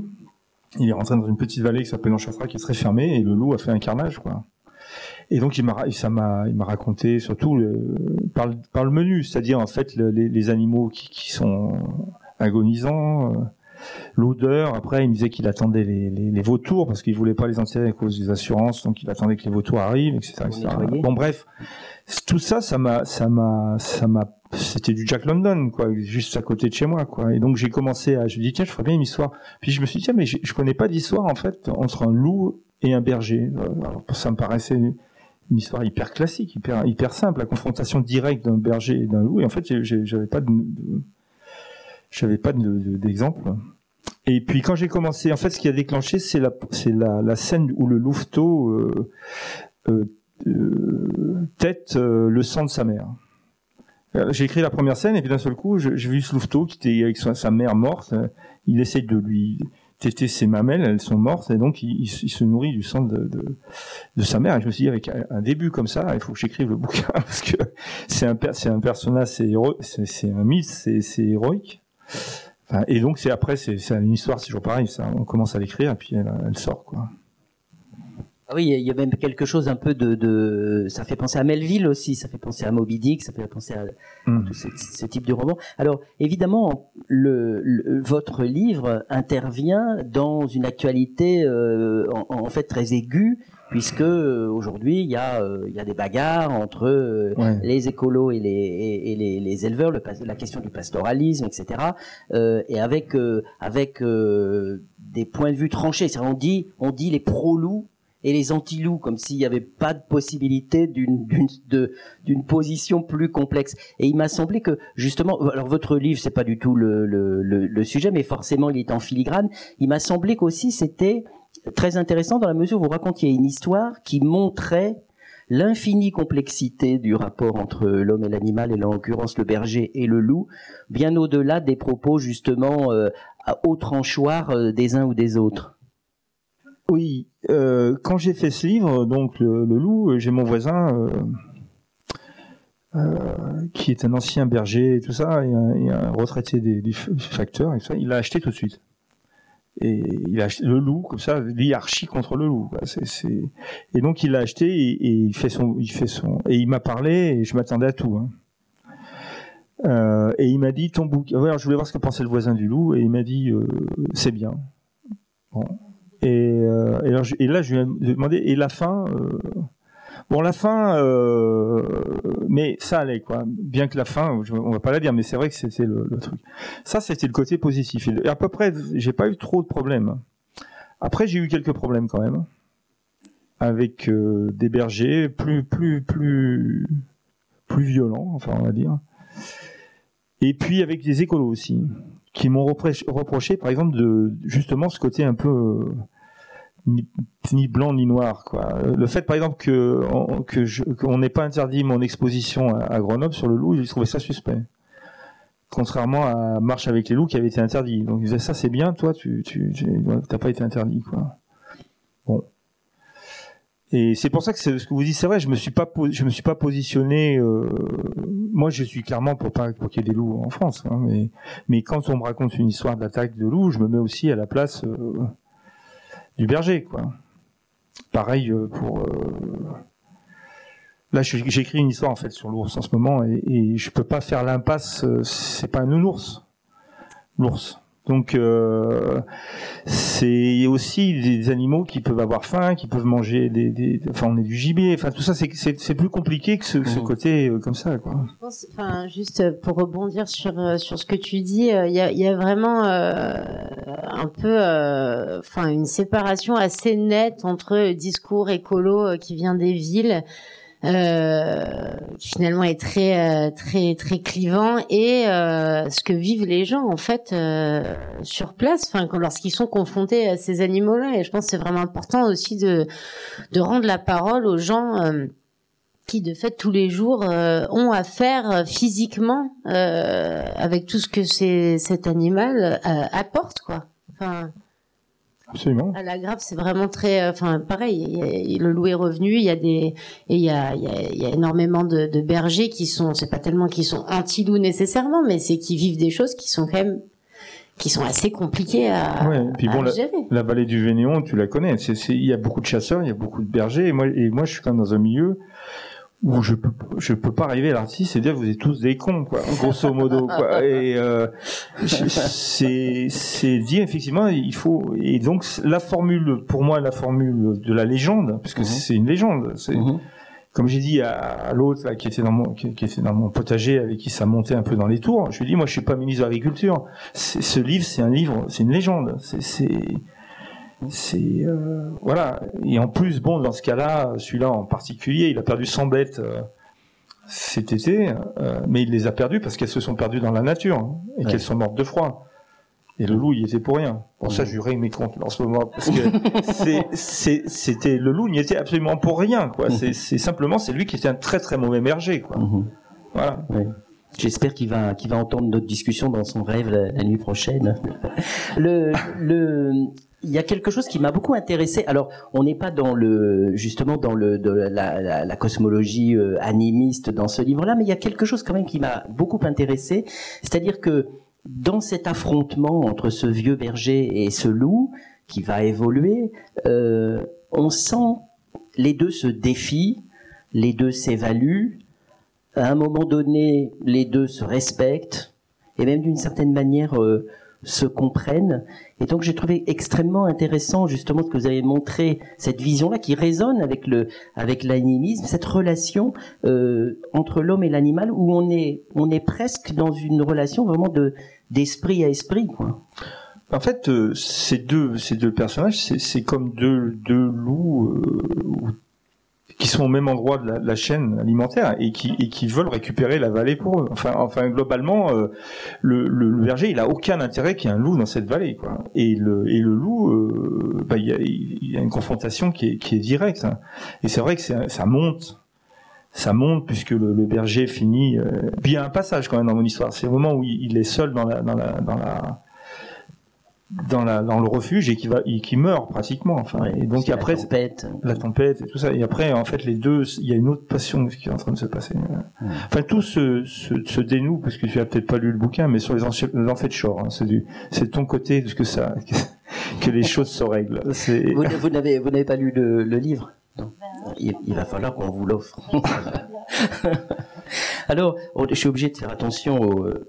Il est rentré dans une petite vallée qui s'appelle Lanchatra, qui est très fermée, et le loup a fait un carnage, quoi. Et donc il m'a, ça m'a, il m'a raconté surtout le, par, le, par le menu, c'est-à-dire en fait le, les, les, animaux qui, qui sont agonisants, euh, l'odeur. Après, il me disait qu'il attendait les, les, les, vautours parce qu'il voulait pas les enterrer à cause des assurances, donc il attendait que les vautours arrivent, etc. etc. Bon, bref, tout ça, ça m'a, ça m'a, ça m'a, c'était du Jack London, quoi, juste à côté de chez moi, quoi. Et donc j'ai commencé à, je me dis tiens, je ferais bien une histoire. Puis je me suis dit tiens, mais je, je connais pas d'histoire en fait entre un loup et un berger. Alors, ça me paraissait une histoire hyper classique, hyper, simple, la confrontation directe d'un berger et d'un loup. Et en fait, j'avais pas j'avais pas d'exemple. De, et puis quand j'ai commencé, en fait, ce qui a déclenché, c'est la, scène où le louveteau euh, euh, euh, euh, le sang de sa mère. J'ai écrit la première scène et puis d'un seul coup, j'ai vu ce louveteau qui était avec sa, sa mère morte. Il essaye de lui téter ses mamelles, elles sont mortes, et donc il, se nourrit du sang de, sa mère. Et je me suis dit, avec un début comme ça, il faut que j'écrive le bouquin, parce que c'est un, un personnage, c'est, c'est, un mythe, c'est, héroïque. Et donc c'est après, c'est, une histoire, c'est toujours pareil, on commence à l'écrire, et puis elle sort, quoi. Ah oui, il y a même quelque chose un peu de, de, ça fait penser à Melville aussi, ça fait penser à Moby Dick, ça fait penser à, mm. tout ce, ce, type de roman. Alors évidemment, le, le, votre livre intervient dans une actualité euh, en, en, fait très aiguë puisque euh, aujourd'hui il y a euh, il y a des bagarres entre euh, Ouais. les écolos et les et, et les, les éleveurs, le, la question du pastoralisme, etc. Euh, et avec euh, avec euh, des points de vue tranchés. C'est-à-dire, On dit on dit les pro-loups et les anti-loups, comme s'il n'y avait pas de possibilité d'une position plus complexe. Et il m'a semblé que justement, alors votre livre c'est pas du tout le, le, le, sujet, mais forcément il est en filigrane. Il m'a semblé qu'aussi c'était très intéressant dans la mesure où vous racontiez une histoire qui montrait l'infinie complexité du rapport entre l'homme et l'animal, et en l'occurrence le berger et le loup, bien au-delà des propos justement euh, au tranchoir euh, des uns ou des autres. Oui, euh, quand j'ai fait ce livre, donc le, loup, euh, j'ai mon voisin euh, qui est un ancien berger et tout ça, et un, et un retraité des, du facteur, et ça, il l'a acheté tout de suite. Et il a acheté le loup, comme ça, lui archi contre le loup. Et donc il l'a acheté et, il fait son, il fait son, et il m'a parlé et je m'attendais à tout. hein. Et il m'a dit ton bouquin. Alors je voulais voir ce que pensait le voisin du loup et il m'a dit c'est bien. Bon. Et, euh, et, là, je lui ai demandé, et la fin euh, Bon, la fin, euh, mais ça allait, quoi. Bien que la fin, je- on va pas la dire, mais c'est vrai que c'était le, truc. Ça, c'était le côté positif. Et à peu près, j'ai pas eu trop de problèmes. Après, j'ai eu quelques problèmes quand même. Avec des bergers plus, plus, plus, plus violents, enfin, on va dire. Et puis avec des écolos aussi, qui m'ont reproché, reproché, par exemple, de justement ce côté un peu euh, ni, blanc ni noir. Quoi. Le fait, par exemple, que que qu'on n'ait pas interdit mon exposition à, Grenoble sur le loup, j'ai trouvé ça suspect. Contrairement à Marche avec les loups qui avait été interdit. Donc ils disaient ça c'est bien, toi tu tu tu- t'as pas été interdit quoi. Bon. Et c'est pour ça que ce que vous dites, c'est vrai. Je me suis pas, je me suis pas positionné. euh, moi, je suis clairement pour pas pour qu'il y ait des loups en France. hein, mais, mais quand on me raconte une histoire d'attaque de loups, je me mets aussi à la place euh, du berger, quoi. Pareil euh, pour. Là, j'écris une histoire en fait sur l'ours en ce moment, et, et je peux pas faire l'impasse. C'est pas un nounours, l'ours. Donc, euh, c'est aussi des animaux qui peuvent avoir faim, qui peuvent manger des, des enfin, on est du gibier. Enfin, tout ça, c'est c'est c'est plus compliqué que ce, ce Mhm. côté euh, comme ça, quoi. Je pense, enfin, juste pour rebondir sur euh, sur ce que tu dis, euh, il y, a, il y a vraiment euh, un peu, euh, enfin, une séparation assez nette entre le discours écolo euh, qui vient des villes, euh, finalement est très euh, très très clivant, et euh, ce que vivent les gens en fait euh, sur place, enfin, lorsqu'ils sont confrontés à ces animaux-là. Et je pense que c'est vraiment important aussi de de rendre la parole aux gens. euh, qui de fait tous les jours euh, ont à faire euh, physiquement euh, avec tout ce que c'est cet animal euh, apporte quoi. Enfin, Absolument. à la grave, c'est vraiment très, euh, enfin pareil. y a- le loup est revenu. Il y a des et il y a, il y a, y a énormément de, de bergers qui sont, c'est pas tellement qu'ils sont anti-loup nécessairement, mais c'est qu'ils vivent des choses qui sont quand même qui sont assez compliquées à, Ouais, puis à bon, la- gérer. La vallée du Vénéon, tu la connais. Il y a beaucoup de chasseurs, il y a beaucoup de bergers. Et moi, et moi, je suis quand même dans un milieu où je peux, je peux pas arriver à l'artiste et dire vous êtes tous des cons, quoi. Grosso modo, quoi. Et euh, c'est, c'est dit effectivement, il faut. Et donc la formule, pour moi, la formule de la légende, parce que Mhm. c'est une légende. C'est, comme j'ai dit à, à l'autre là, qui était dans mon qui, qui était dans mon potager avec qui ça montait un peu dans les tours, je lui ai dit moi je suis pas ministre de l'agriculture. C'est- Ce livre c'est un livre, c'est une légende. C'est c'est euh, voilà. Et en plus bon dans ce cas-là, celui-là en particulier, il a perdu 100 bêtes euh, cet été, euh, mais il les a perdues parce qu'elles se sont perdues dans la nature hein, et Ouais. qu'elles sont mortes de froid. Et le loup, il était pour rien. Bon, ça, je lui règle mes comptes en ce moment parce que c'était le loup, il n'y était absolument pour rien, quoi. C'est, c'est simplement, c'est lui qui était un très très mauvais berger, quoi. Mhm. Voilà. J'espère qu'il va, qu'il va entendre notre discussion dans son rêve la, nuit prochaine. Le, le, il y a quelque chose qui m'a beaucoup intéressé. Alors, on n'est pas dans le, justement dans le, de la, la, la cosmologie euh, animiste dans ce livre-là, mais il y a quelque chose quand même qui m'a beaucoup intéressé. C'est-à-dire que dans cet affrontement entre ce vieux berger et ce loup qui va évoluer, euh, on sent les deux se défient, les deux s'évaluent. À un moment donné, les deux se respectent et même d'une certaine manière euh, se comprennent. Et donc j'ai trouvé extrêmement intéressant justement ce que vous avez montré, cette vision-là qui résonne avec le avec l'animisme, cette relation euh, entre l'homme et l'animal où on est on est presque dans une relation vraiment de d'esprit à esprit, quoi. En fait, euh, ces deux ces deux personnages, c'est comme deux deux loups euh, qui sont au même endroit de la, chaîne alimentaire et qui, et qui veulent récupérer la vallée pour eux. Enfin, enfin globalement, euh, le, le, berger, il a aucun intérêt qu'il y ait un loup dans cette vallée, quoi. Et le, et le loup, euh, bah, il, y a, il y a une confrontation qui est, qui est directe. Hein. Et c'est vrai que ça monte ça monte puisque le, berger finit. Euh... Puis il y a un passage quand même dans mon histoire. C'est le moment où il, est seul dans la dans la dans la dans, la, dans le refuge et qui va qui meurt pratiquement enfin et donc après la tempête. la tempête et tout ça. Et après en fait les deux il y a une autre passion qui est en train de se passer. Enfin tout se, se, se, dénoue parce que tu as peut-être pas lu le bouquin mais sur les, enfants de Shore hein, c'est du c'est de ton côté que ça que les choses se règlent. Vous, vous n'avez vous n'avez pas lu le, le livre? Non. Il, il va falloir qu'on vous l'offre Alors, je suis obligé de faire attention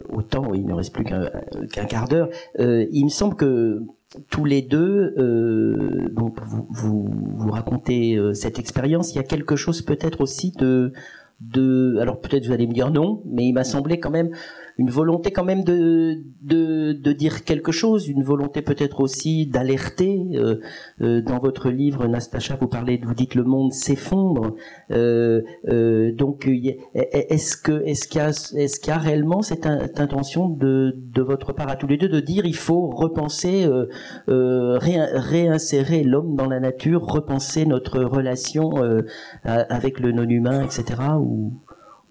au, temps, il ne reste plus qu'un quart d'heure. Euh, il me semble que tous les deux, euh, donc vous, vous, vous racontez euh, cette expérience. Il y a quelque chose peut-être aussi de, de, alors peut-être vous allez me dire non, mais il m'a semblé quand même une volonté quand même de, de, de dire quelque chose, une volonté peut-être aussi d'alerter. Euh, euh, dans votre livre, Nastacha, vous parlez, vous dites le monde s'effondre. Euh, euh donc, est-ce que est-ce qu'il y a est-ce qu'il y a réellement cette, intention de, de votre part à tous les deux de dire il faut repenser, euh, réinsérer l'homme dans la nature, repenser notre relation avec le non-humain, etc. ou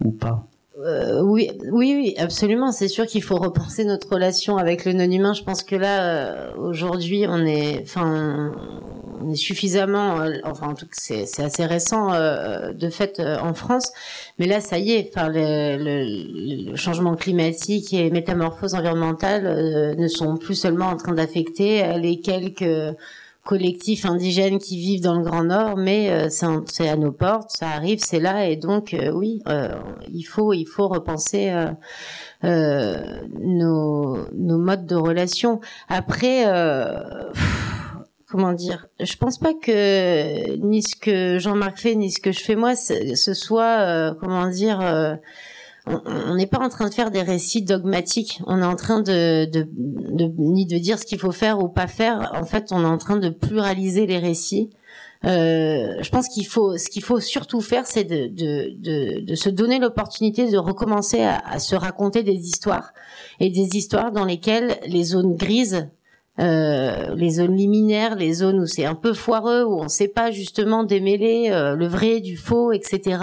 ou pas? Euh, oui, oui, oui, absolument. C'est sûr qu'il faut repenser notre relation avec le non-humain. Je pense que là, euh, aujourd'hui, on est, enfin, on est suffisamment, euh, enfin, en tout cas, c'est assez récent de fait en France. Mais là, ça y est. Enfin, le, le, changement climatique et métamorphose environnementale ne sont plus seulement en train d'affecter les quelques collectifs indigènes qui vivent dans le Grand Nord, mais euh, c'est à nos portes, ça arrive, c'est là, et donc euh, oui, euh, il faut il faut repenser nos, nos modes de relation. Après, comment dire, je pense pas que ni ce que Jean-Marc fait ni ce que je fais moi, ce soit comment dire on n'est pas en train de faire des récits dogmatiques. On est en train de, de, de ni de dire ce qu'il faut faire ou pas faire. En fait, on est en train de pluraliser les récits. Euh, je pense qu'il faut, ce qu'il faut surtout faire, c'est de, de, de, de, se donner l'opportunité de recommencer à, à, se raconter des histoires et des histoires dans lesquelles les zones grises, euh, les zones liminaires, les zones où c'est un peu foireux, où on ne sait pas justement démêler euh, le vrai du faux, etc.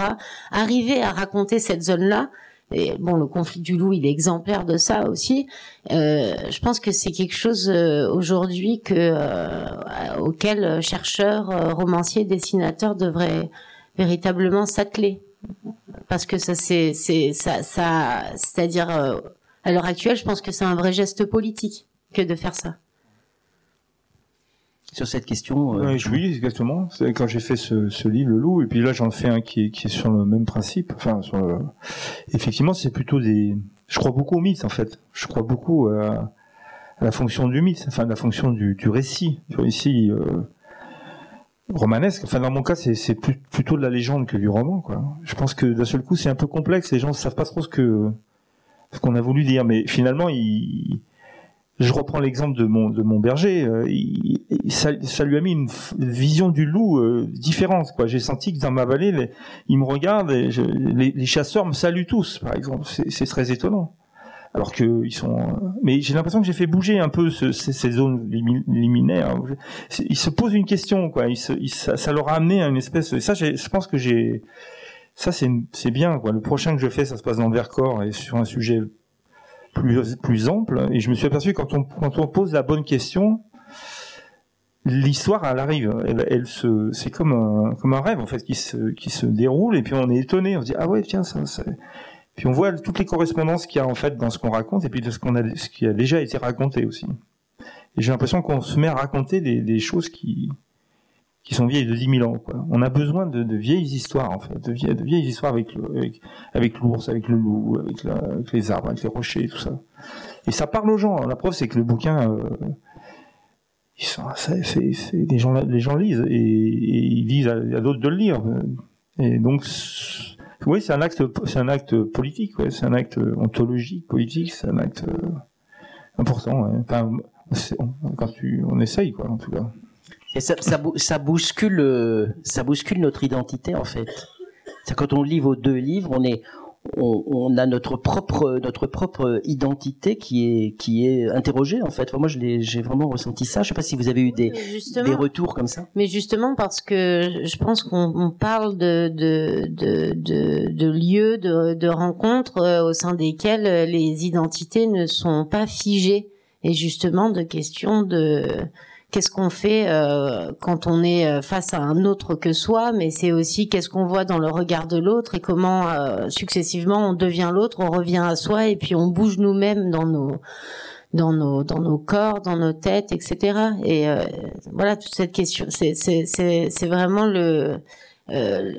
Arriver à raconter cette zone-là, et bon, le conflit du loup, il est exemplaire de ça aussi. Euh, je pense que c'est quelque chose euh, aujourd'hui que euh, auquel chercheurs, romanciers, dessinateurs devraient véritablement s'atteler, parce que ça, c'est, c'est, ça, ça, c'est-à-dire à l'heure actuelle, je pense que c'est un vrai geste politique que de faire ça sur cette question. Euh, oui, exactement. C'est quand j'ai fait ce, ce, livre, Le Loup, et puis là j'en fais un qui est, qui est sur le même principe. Enfin, sur le... effectivement, c'est plutôt des. Je crois beaucoup au mythe en fait. Je crois beaucoup à, à la fonction du mythe, enfin la fonction du, du récit, du récit euh, romanesque. Enfin, dans mon cas, c'est plutôt de la légende que du roman. Quoi. Je pense que d'un seul coup, c'est un peu complexe. Les gens ne savent pas trop ce que ce qu'on a voulu dire, mais finalement, il je reprends l'exemple de mon berger. Euh, ça, lui a mis une vision du loup euh, différente. J'ai senti que dans ma vallée, les, il me regarde et les, chasseurs me saluent tous, par exemple. C'est très étonnant. Alors que ils sont. Euh, mais j'ai l'impression que j'ai fait bouger un peu ce, ces, zones liminaires. Ils se posent une question, quoi. Ça, leur a amené à une espèce. Ça, je pense que j'ai. Ça, c'est bien. Quoi. Le prochain que je fais, ça se passe dans le Vercors et sur un sujet plus, ample. Et je me suis aperçu quand on, quand on pose la bonne question, l'histoire elle arrive. Elle, c'est comme un rêve en fait qui se qui se déroule. Et puis on est étonné. On se dit ah ouais tiens ça, ça... puis on voit toutes les correspondances qu'il y a en fait dans ce qu'on raconte et puis de ce qu'on a ce qui a déjà été raconté aussi. J'ai l'impression qu'on se met à raconter des choses qui qui sont vieilles de 10 000 ans. On a besoin de, de, vieilles histoires, en fait, de vieilles, histoires avec, avec, avec l'ours, avec le loup, avec, avec, les arbres, avec les rochers, tout ça. Et ça parle aux gens. La preuve, c'est que le bouquin, euh, les gens, les gens lisent et, ils disent à, d'autres de le lire. Et donc, oui, c'est un acte, c'est un acte politique, c'est un acte ontologique, politique, c'est un acte euh, important. Enfin, quand tu, on essaye, quoi, en tout cas. Et ça, ça, ça bouscule, euh, ça bouscule notre identité en fait. C'est quand on lit vos deux livres, on est, on, on, a notre propre, notre propre identité qui est, qui est interrogée en fait. Enfin, moi, j'ai vraiment ressenti ça. Je sais pas si vous avez eu des, des retours comme ça. Mais justement parce que je pense qu'on parle de, de, de, de, de lieux, de, de rencontres euh, au sein desquels les identités ne sont pas figées et justement de questions de qu'est-ce qu'on fait euh, quand on est euh, face à un autre que soi, mais c'est aussi qu'est-ce qu'on voit dans le regard de l'autre et comment euh, successivement on devient l'autre, on revient à soi et puis on bouge nous-mêmes dans nos dans nos dans nos corps, dans nos têtes, etc. Et euh, voilà toute cette question, c'est c'est c'est c'est vraiment le euh,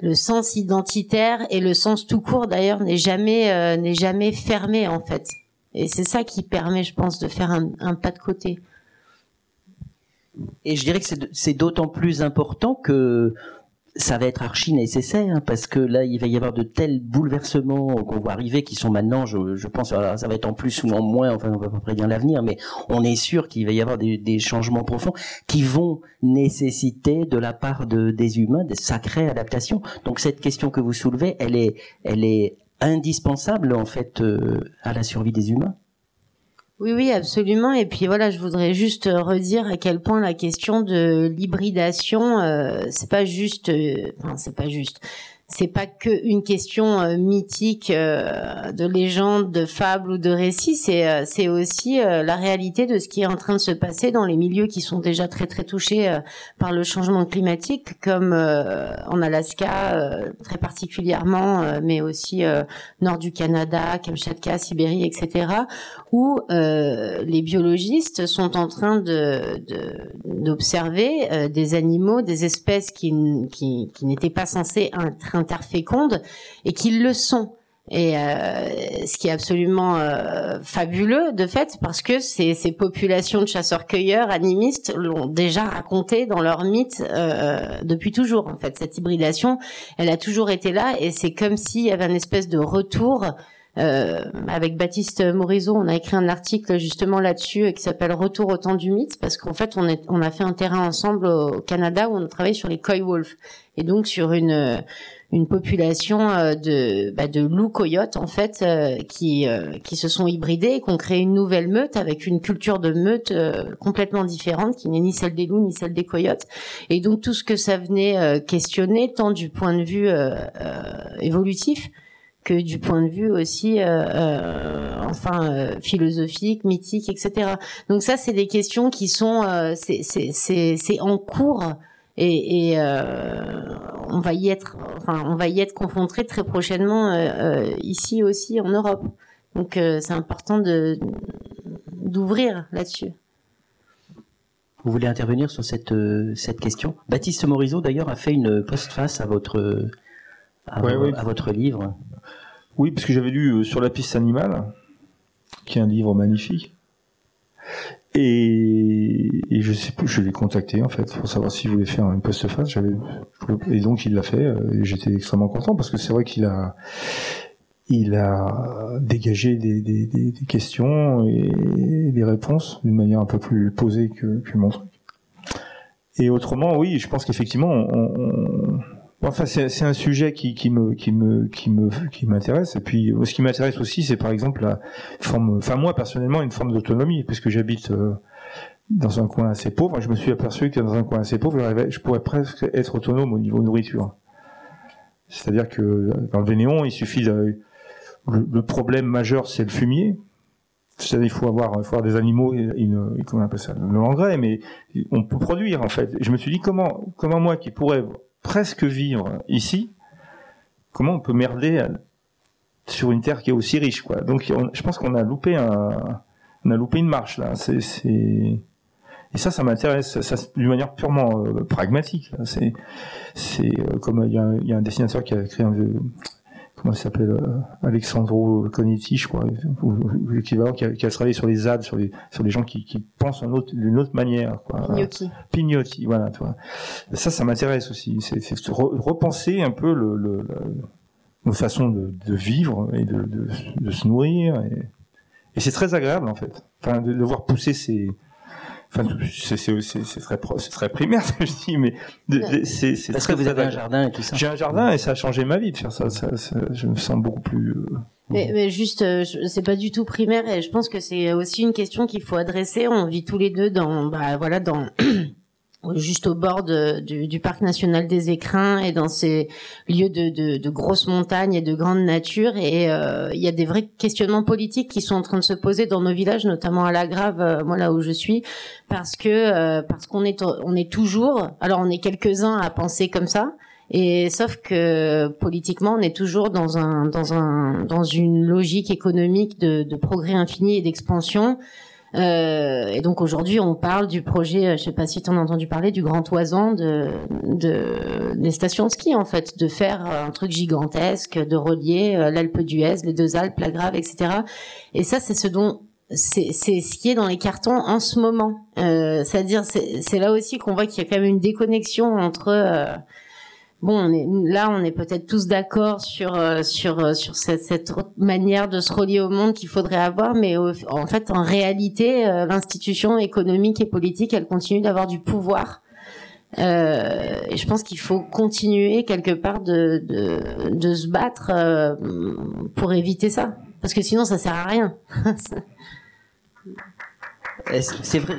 le sens identitaire et le sens tout court d'ailleurs n'est jamais n'est jamais fermé en fait. Et c'est ça qui permet, je pense, de faire un, un pas de côté. Et je dirais que c'est d'autant plus important que ça va être archi nécessaire hein, parce que là il va y avoir de tels bouleversements qu'on voit arriver qui sont maintenant je, pense alors, ça va être en plus ou en moins enfin on va pas prédire l'avenir mais on est sûr qu'il va y avoir des, changements profonds qui vont nécessiter de la part de, des humains des sacrées adaptations. Donc cette question que vous soulevez elle est elle est indispensable en fait euh, à la survie des humains oui, oui, absolument. Et puis voilà, je voudrais juste redire à quel point la question de l'hybridation, euh, c'est pas juste, euh, enfin, c'est pas juste c'est pas que une question euh, mythique euh, de légende, de fable ou de récit, c'est euh, c'est aussi la réalité de ce qui est en train de se passer dans les milieux qui sont déjà très très touchés par le changement climatique, comme en Alaska très particulièrement, mais aussi nord du Canada, Kamchatka, Sibérie, etc., où les biologistes sont en train de d'observer des animaux, des espèces qui qui, qui n'étaient pas censées interfécondes et qu'ils le sont. Et euh, ce qui est absolument euh, fabuleux de fait, parce que ces, populations de chasseurs-cueilleurs animistes l'ont déjà raconté dans leurs mythes euh, depuis toujours. En fait, cette hybridation, elle a toujours été là, et c'est comme s'il y avait une espèce de retour. Avec Baptiste Morisot, on a écrit un article justement là-dessus qui s'appelle Retour au temps du mythe, parce qu'en fait, on, on a fait un terrain ensemble au Canada où on a travaillé sur les coy wolves, et donc sur une une population euh, de, bah, de loups coyotes en fait euh, qui, euh, qui se sont hybridés et qui ont créé une nouvelle meute avec une culture de meute complètement différente qui n'est ni celle des loups ni celle des coyotes. Et donc tout ce que ça venait questionner tant du point de vue évolutif que du point de vue aussi, enfin philosophique, mythique, etc. Donc ça, c'est des questions qui sont, c'est en cours et, et euh, on va y être, enfin, on va y être confronté très prochainement euh, euh, ici aussi en Europe. Donc euh, c'est important de d'ouvrir là-dessus. Vous voulez intervenir sur cette euh, cette question? Baptiste Morisot d'ailleurs a fait une postface à votre à, ouais, oui. à votre livre. Oui, parce que j'avais lu sur la piste animale, qui est un livre magnifique. Et, et, je sais plus, je l'ai contacté en fait pour savoir s'il voulait faire une post-face. Et donc il l'a fait. Euh, et j'étais extrêmement content parce que c'est vrai qu'il a il a dégagé des, des, des, questions et des réponses d'une manière un peu plus posée que, que mon truc. Et autrement, oui, je pense qu'effectivement, on, Enfin, c'est un sujet qui, me qui me m'intéresse. Et puis, ce qui m'intéresse aussi, c'est par exemple la forme. Enfin, moi personnellement, une forme d'autonomie, puisque j'habite euh, dans un coin assez pauvre. Je me suis aperçu que dans un coin assez pauvre, je pourrais presque être autonome au niveau nourriture. C'est-à-dire que dans le Vénéon, il suffit de, le, problème majeur, c'est le fumier. C'est-à-dire il faut avoir, il faut avoir des animaux, une, comment on appelle ça, l'engrais, mais on peut produire en fait. je me suis dit comment, comment moi qui pourrais presque vivre ici, comment on peut merder sur une terre qui est aussi riche, quoi. Donc, on, je pense qu'on a loupé un, on a loupé une marche là. C'est. Et ça, ça m'intéresse, d'une manière purement euh, pragmatique. C'est, c'est comme il y, y, a un dessinateur qui a créé un comment il s'appelle euh, Alexandro Conetti, je crois, ou, l'équivalent qui a, qui a, travaillé sur les ZAD, sur les sur les gens qui, qui pensent d'une autre, manière. Quoi. Pignotti. Pignotti, voilà. Toi. Ça, ça m'intéresse aussi. C'est repenser un peu le, le, nos façons de, de, vivre et de, de, de se nourrir. Et, et c'est très agréable en fait. Enfin, de, de voir pousser ces Enfin, c'est très, très primaire ce que je dis, mais c'est parce que vous avez un jardin et tout ça. J'ai un jardin et ça a changé ma vie de faire ça. ça, ça je me sens beaucoup plus. Euh, mais, mais, juste, euh, c'est pas du tout primaire et je pense que c'est aussi une question qu'il faut adresser. On vit tous les deux dans, bah voilà, dans juste au bord du, du, parc national des Écrins et dans ces lieux de, de, de grosses montagnes et de grande nature. Et euh, il y a des vrais questionnements politiques qui sont en train de se poser dans nos villages, notamment à la Grave, euh, moi là où je suis, parce que euh, parce qu'on est on est toujours, alors on est quelques uns à penser comme ça. Et sauf que politiquement, on est toujours dans un dans un dans une logique économique de, de progrès infini et d'expansion euh, et donc aujourd'hui, on parle du projet, euh, je sais pas si tu en as entendu parler, du Grand Oisan de, de des stations de ski en fait, de faire un truc gigantesque, de relier euh, l'Alpe d'Huez, les deux Alpes, la Grave, etc. Et ça, c'est ce dont c'est ce qui est dans les cartons en ce moment. Euh, C'est-à-dire, c'est là aussi qu'on voit qu'il y a quand même une déconnexion entre euh, bon, là, on est peut-être tous d'accord sur euh, sur euh, sur cette, cette, manière de se relier au monde qu'il faudrait avoir, mais en fait, en réalité, euh, l'institution économique et politique, elle continue d'avoir du pouvoir. et je pense qu'il faut continuer quelque part de de, de se battre pour éviter ça, parce que sinon, ça sert à rien. C'est vrai.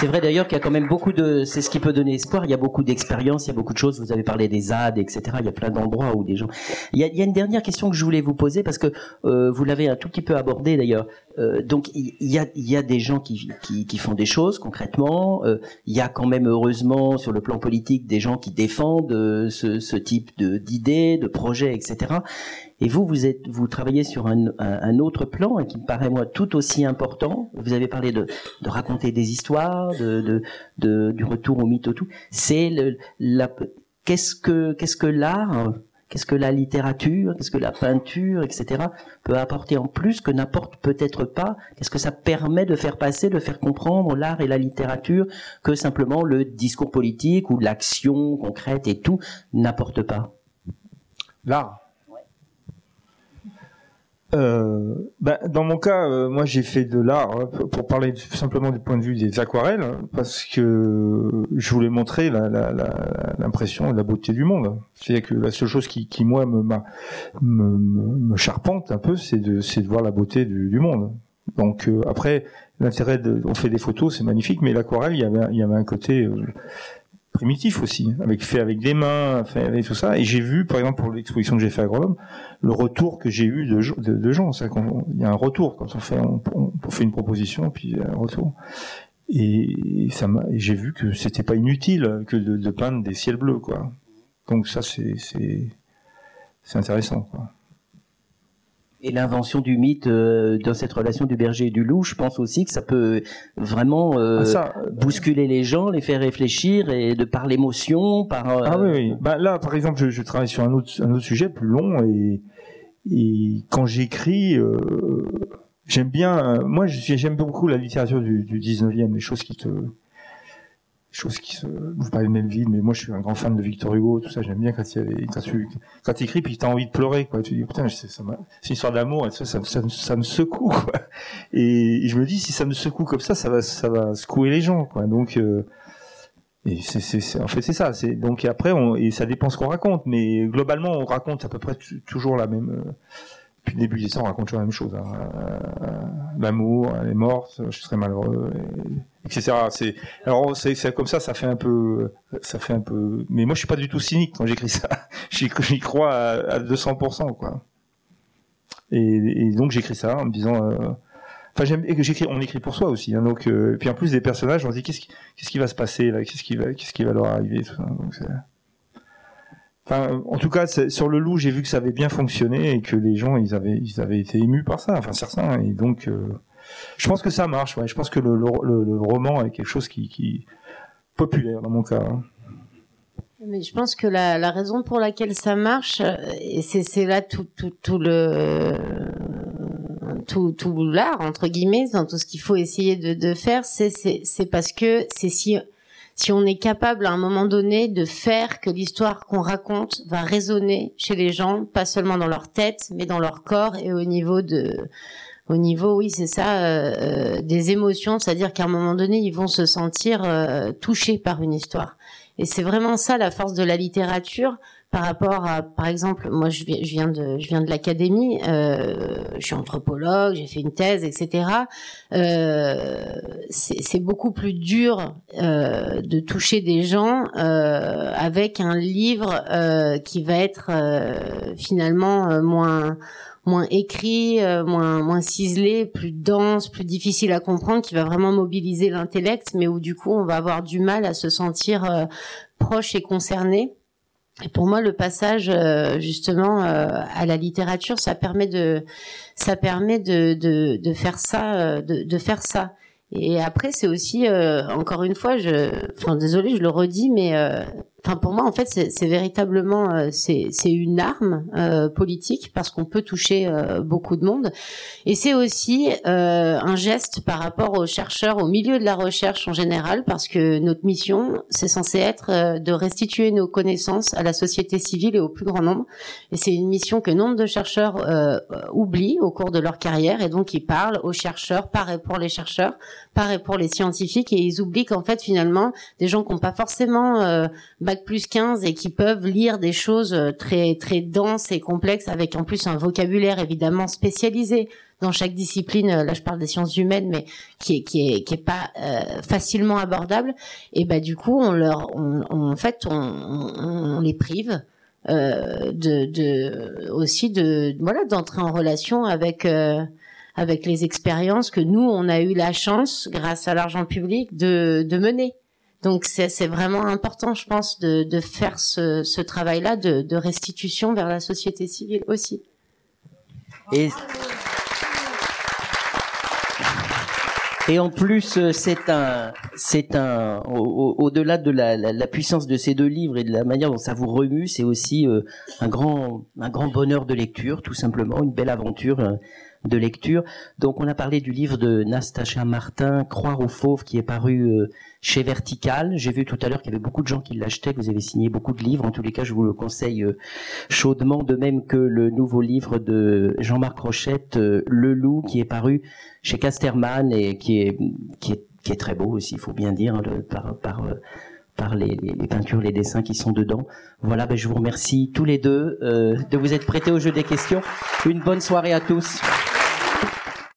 C'est vrai d'ailleurs qu'il y a quand même beaucoup de, c'est ce qui peut donner espoir. Il y a beaucoup d'expériences, il y a beaucoup de choses. Vous avez parlé des ZAD, etc. Il y a plein d'endroits où des gens. Il y, a, une dernière question que je voulais vous poser parce que euh, vous l'avez un tout petit peu abordé d'ailleurs. Euh, donc il y a, y a des gens qui, qui, qui font des choses concrètement. Euh, il y a quand même heureusement sur le plan politique des gens qui défendent euh, ce, ce type d'idées, de projets, etc. Et vous, vous êtes, vous travaillez sur un, un, autre plan qui me paraît moi tout aussi important. Vous avez parlé de, de raconter des histoires, de, de, de, du retour au mythe, tout. C'est qu'est-ce que, qu'est-ce que l'art, qu'est-ce que la littérature, qu'est-ce que la peinture, etc. peut apporter en plus que n'apporte peut-être pas. Qu'est-ce que ça permet de faire passer, de faire comprendre l'art et la littérature que simplement le discours politique ou l'action concrète et tout n'apporte pas? L'art euh, ben, dans mon cas, euh, moi j'ai fait de l'art hein, pour parler simplement du point de vue des aquarelles, parce que je voulais montrer l'impression la, la, et la beauté du monde. C'est-à-dire que la seule chose qui, qui moi me, me, me, charpente un peu, c'est de, de voir la beauté du, du monde. Donc euh, après, l'intérêt de, on fait des photos, c'est magnifique, mais l'aquarelle, il y avait, il y avait un côté euh, primitif aussi, avec fait avec des mains, fait avec tout ça. Et j'ai vu, par exemple, pour l'exposition que j'ai fait à Grenoble, le retour que j'ai eu de, de, de gens. Il y a un retour quand on fait, une proposition, puis il y a un retour. Et, j'ai vu que c'était pas inutile que de, de peindre des ciels bleus, quoi. Donc ça, c'est, c'est, c'est intéressant, quoi. Et l'invention du mythe euh, dans cette relation du berger et du loup, je pense aussi que ça peut vraiment euh, ah, bousculer les gens, les faire réfléchir et de par l'émotion, par. Euh, ah oui, oui. Bah, là, par exemple, je, je, travaille sur un autre, un autre sujet plus long et, et quand j'écris, j'aime bien. moi, j'aime beaucoup la littérature du, du 19e, les choses qui te choses qui se, vous parlez de Melville, mais moi je suis un grand fan de Victor Hugo, tout ça, j'aime bien quand il y avait, quand tu, quand écris puis envie de pleurer, quoi. Tu dis, putain, c'est, une histoire d'amour, et ça, me secoue, quoi. Et, je me dis, si ça me secoue comme ça, ça va, ça va secouer les gens, quoi. Donc, euh, et c'est, en fait, c'est ça. Donc après, on, et ça dépend ce qu'on raconte, mais globalement, on raconte à peu près toujours la même, euh, depuis le début des on raconte toujours la même chose. Hein. Euh, l'amour, elle est morte, je serais malheureux, etc. C'est alors c'est comme ça, ça fait un peu, ça fait un peu. Mais moi, je suis pas du tout cynique quand j'écris ça. J'y crois à, 200%, quoi. Et, donc j'écris ça en me disant. Euh, enfin, j'écris. On écrit pour soi aussi. Hein, donc, euh, et puis en plus des personnages, on se dit qu'est-ce qui, va se passer là, qu'est-ce qui va, qu'est-ce qui va leur arriver, en tout cas, sur le loup, j'ai vu que ça avait bien fonctionné et que les gens, ils avaient, ils avaient été émus par ça. Enfin, certains. Et donc, euh, je pense que ça marche. Je pense que le, roman est quelque chose qui, qui populaire dans mon cas. Hein. Mais je pense que la, raison pour laquelle ça marche, et c'est là tout, le tout, l'art entre guillemets, dans tout ce qu'il faut essayer de, faire, c'est parce que c'est si on est capable à un moment donné de faire que l'histoire qu'on raconte va résonner chez les gens, pas seulement dans leur tête, mais dans leur corps et au niveau de, au niveau, oui, c'est ça, euh, euh des émotions, c'est-à-dire qu'à un moment donné, ils vont se sentir euh, touchés par une histoire. Et c'est vraiment ça la force de la littérature par rapport à, par exemple, moi je viens, de, je viens de l'académie, euh, je suis anthropologue, j'ai fait une thèse, etc. Euh, c'est beaucoup plus dur euh, de toucher des gens euh, avec un livre euh, qui va être finalement moins moins écrit, moins moins ciselé, plus dense, plus difficile à comprendre, qui va vraiment mobiliser l'intellect, mais où du coup on va avoir du mal à se sentir proche et concerné. Et pour moi, le passage euh, justement euh, à la littérature, ça permet de, ça permet de, de, de faire ça, euh, de, de, faire ça. Et après, c'est aussi, encore une fois, je, enfin, désolé, je le redis, mais Pour moi, en fait, c'est véritablement euh, c'est une arme euh, politique parce qu'on peut toucher euh, beaucoup de monde, et c'est aussi un geste par rapport aux chercheurs, au milieu de la recherche en général, parce que notre mission, c'est censé être de restituer nos connaissances à la société civile et au plus grand nombre, et c'est une mission que nombre de chercheurs oublient au cours de leur carrière, et donc ils parlent aux chercheurs, pareil pour les chercheurs, pareil pour les scientifiques, et ils oublient qu'en fait, finalement, des gens qui n'ont pas forcément bac plus 15 et qui peuvent lire des choses euh, très très denses et complexes avec en plus un vocabulaire évidemment spécialisé dans chaque discipline. Euh, là, je parle des sciences humaines, mais qui est qui est qui est pas euh, facilement abordable. Et bah du coup, on leur, on, en fait, on, on, les prive. Euh, de, de aussi de voilà d'entrer en relation avec avec les expériences que nous on a eu la chance grâce à l'argent public de de mener donc c'est vraiment important, je pense, de, faire ce, travail-là de, restitution vers la société civile aussi. Et, en plus, c'est un, c'est un, au-delà de la, puissance de ces deux livres et de la manière dont ça vous remue, c'est aussi euh, un grand, un grand bonheur de lecture, tout simplement, une belle aventure euh, de lecture. Donc on a parlé du livre de Nastacha Martin, Croire aux fauves, qui est paru euh, chez Vertical. J'ai vu tout à l'heure qu'il y avait beaucoup de gens qui l'achetaient, vous avez signé beaucoup de livres. En tous les cas, je vous le conseille euh, chaudement, de même que le nouveau livre de Jean-Marc Rochette, euh, Le Loup, qui est paru chez Casterman et qui est, qui est, qui est très beau aussi, il faut bien dire, hein, par, par par les, les, peintures, les dessins qui sont dedans. Voilà, ben je vous remercie tous les deux de vous être prêtés au jeu des questions. Une bonne soirée à tous.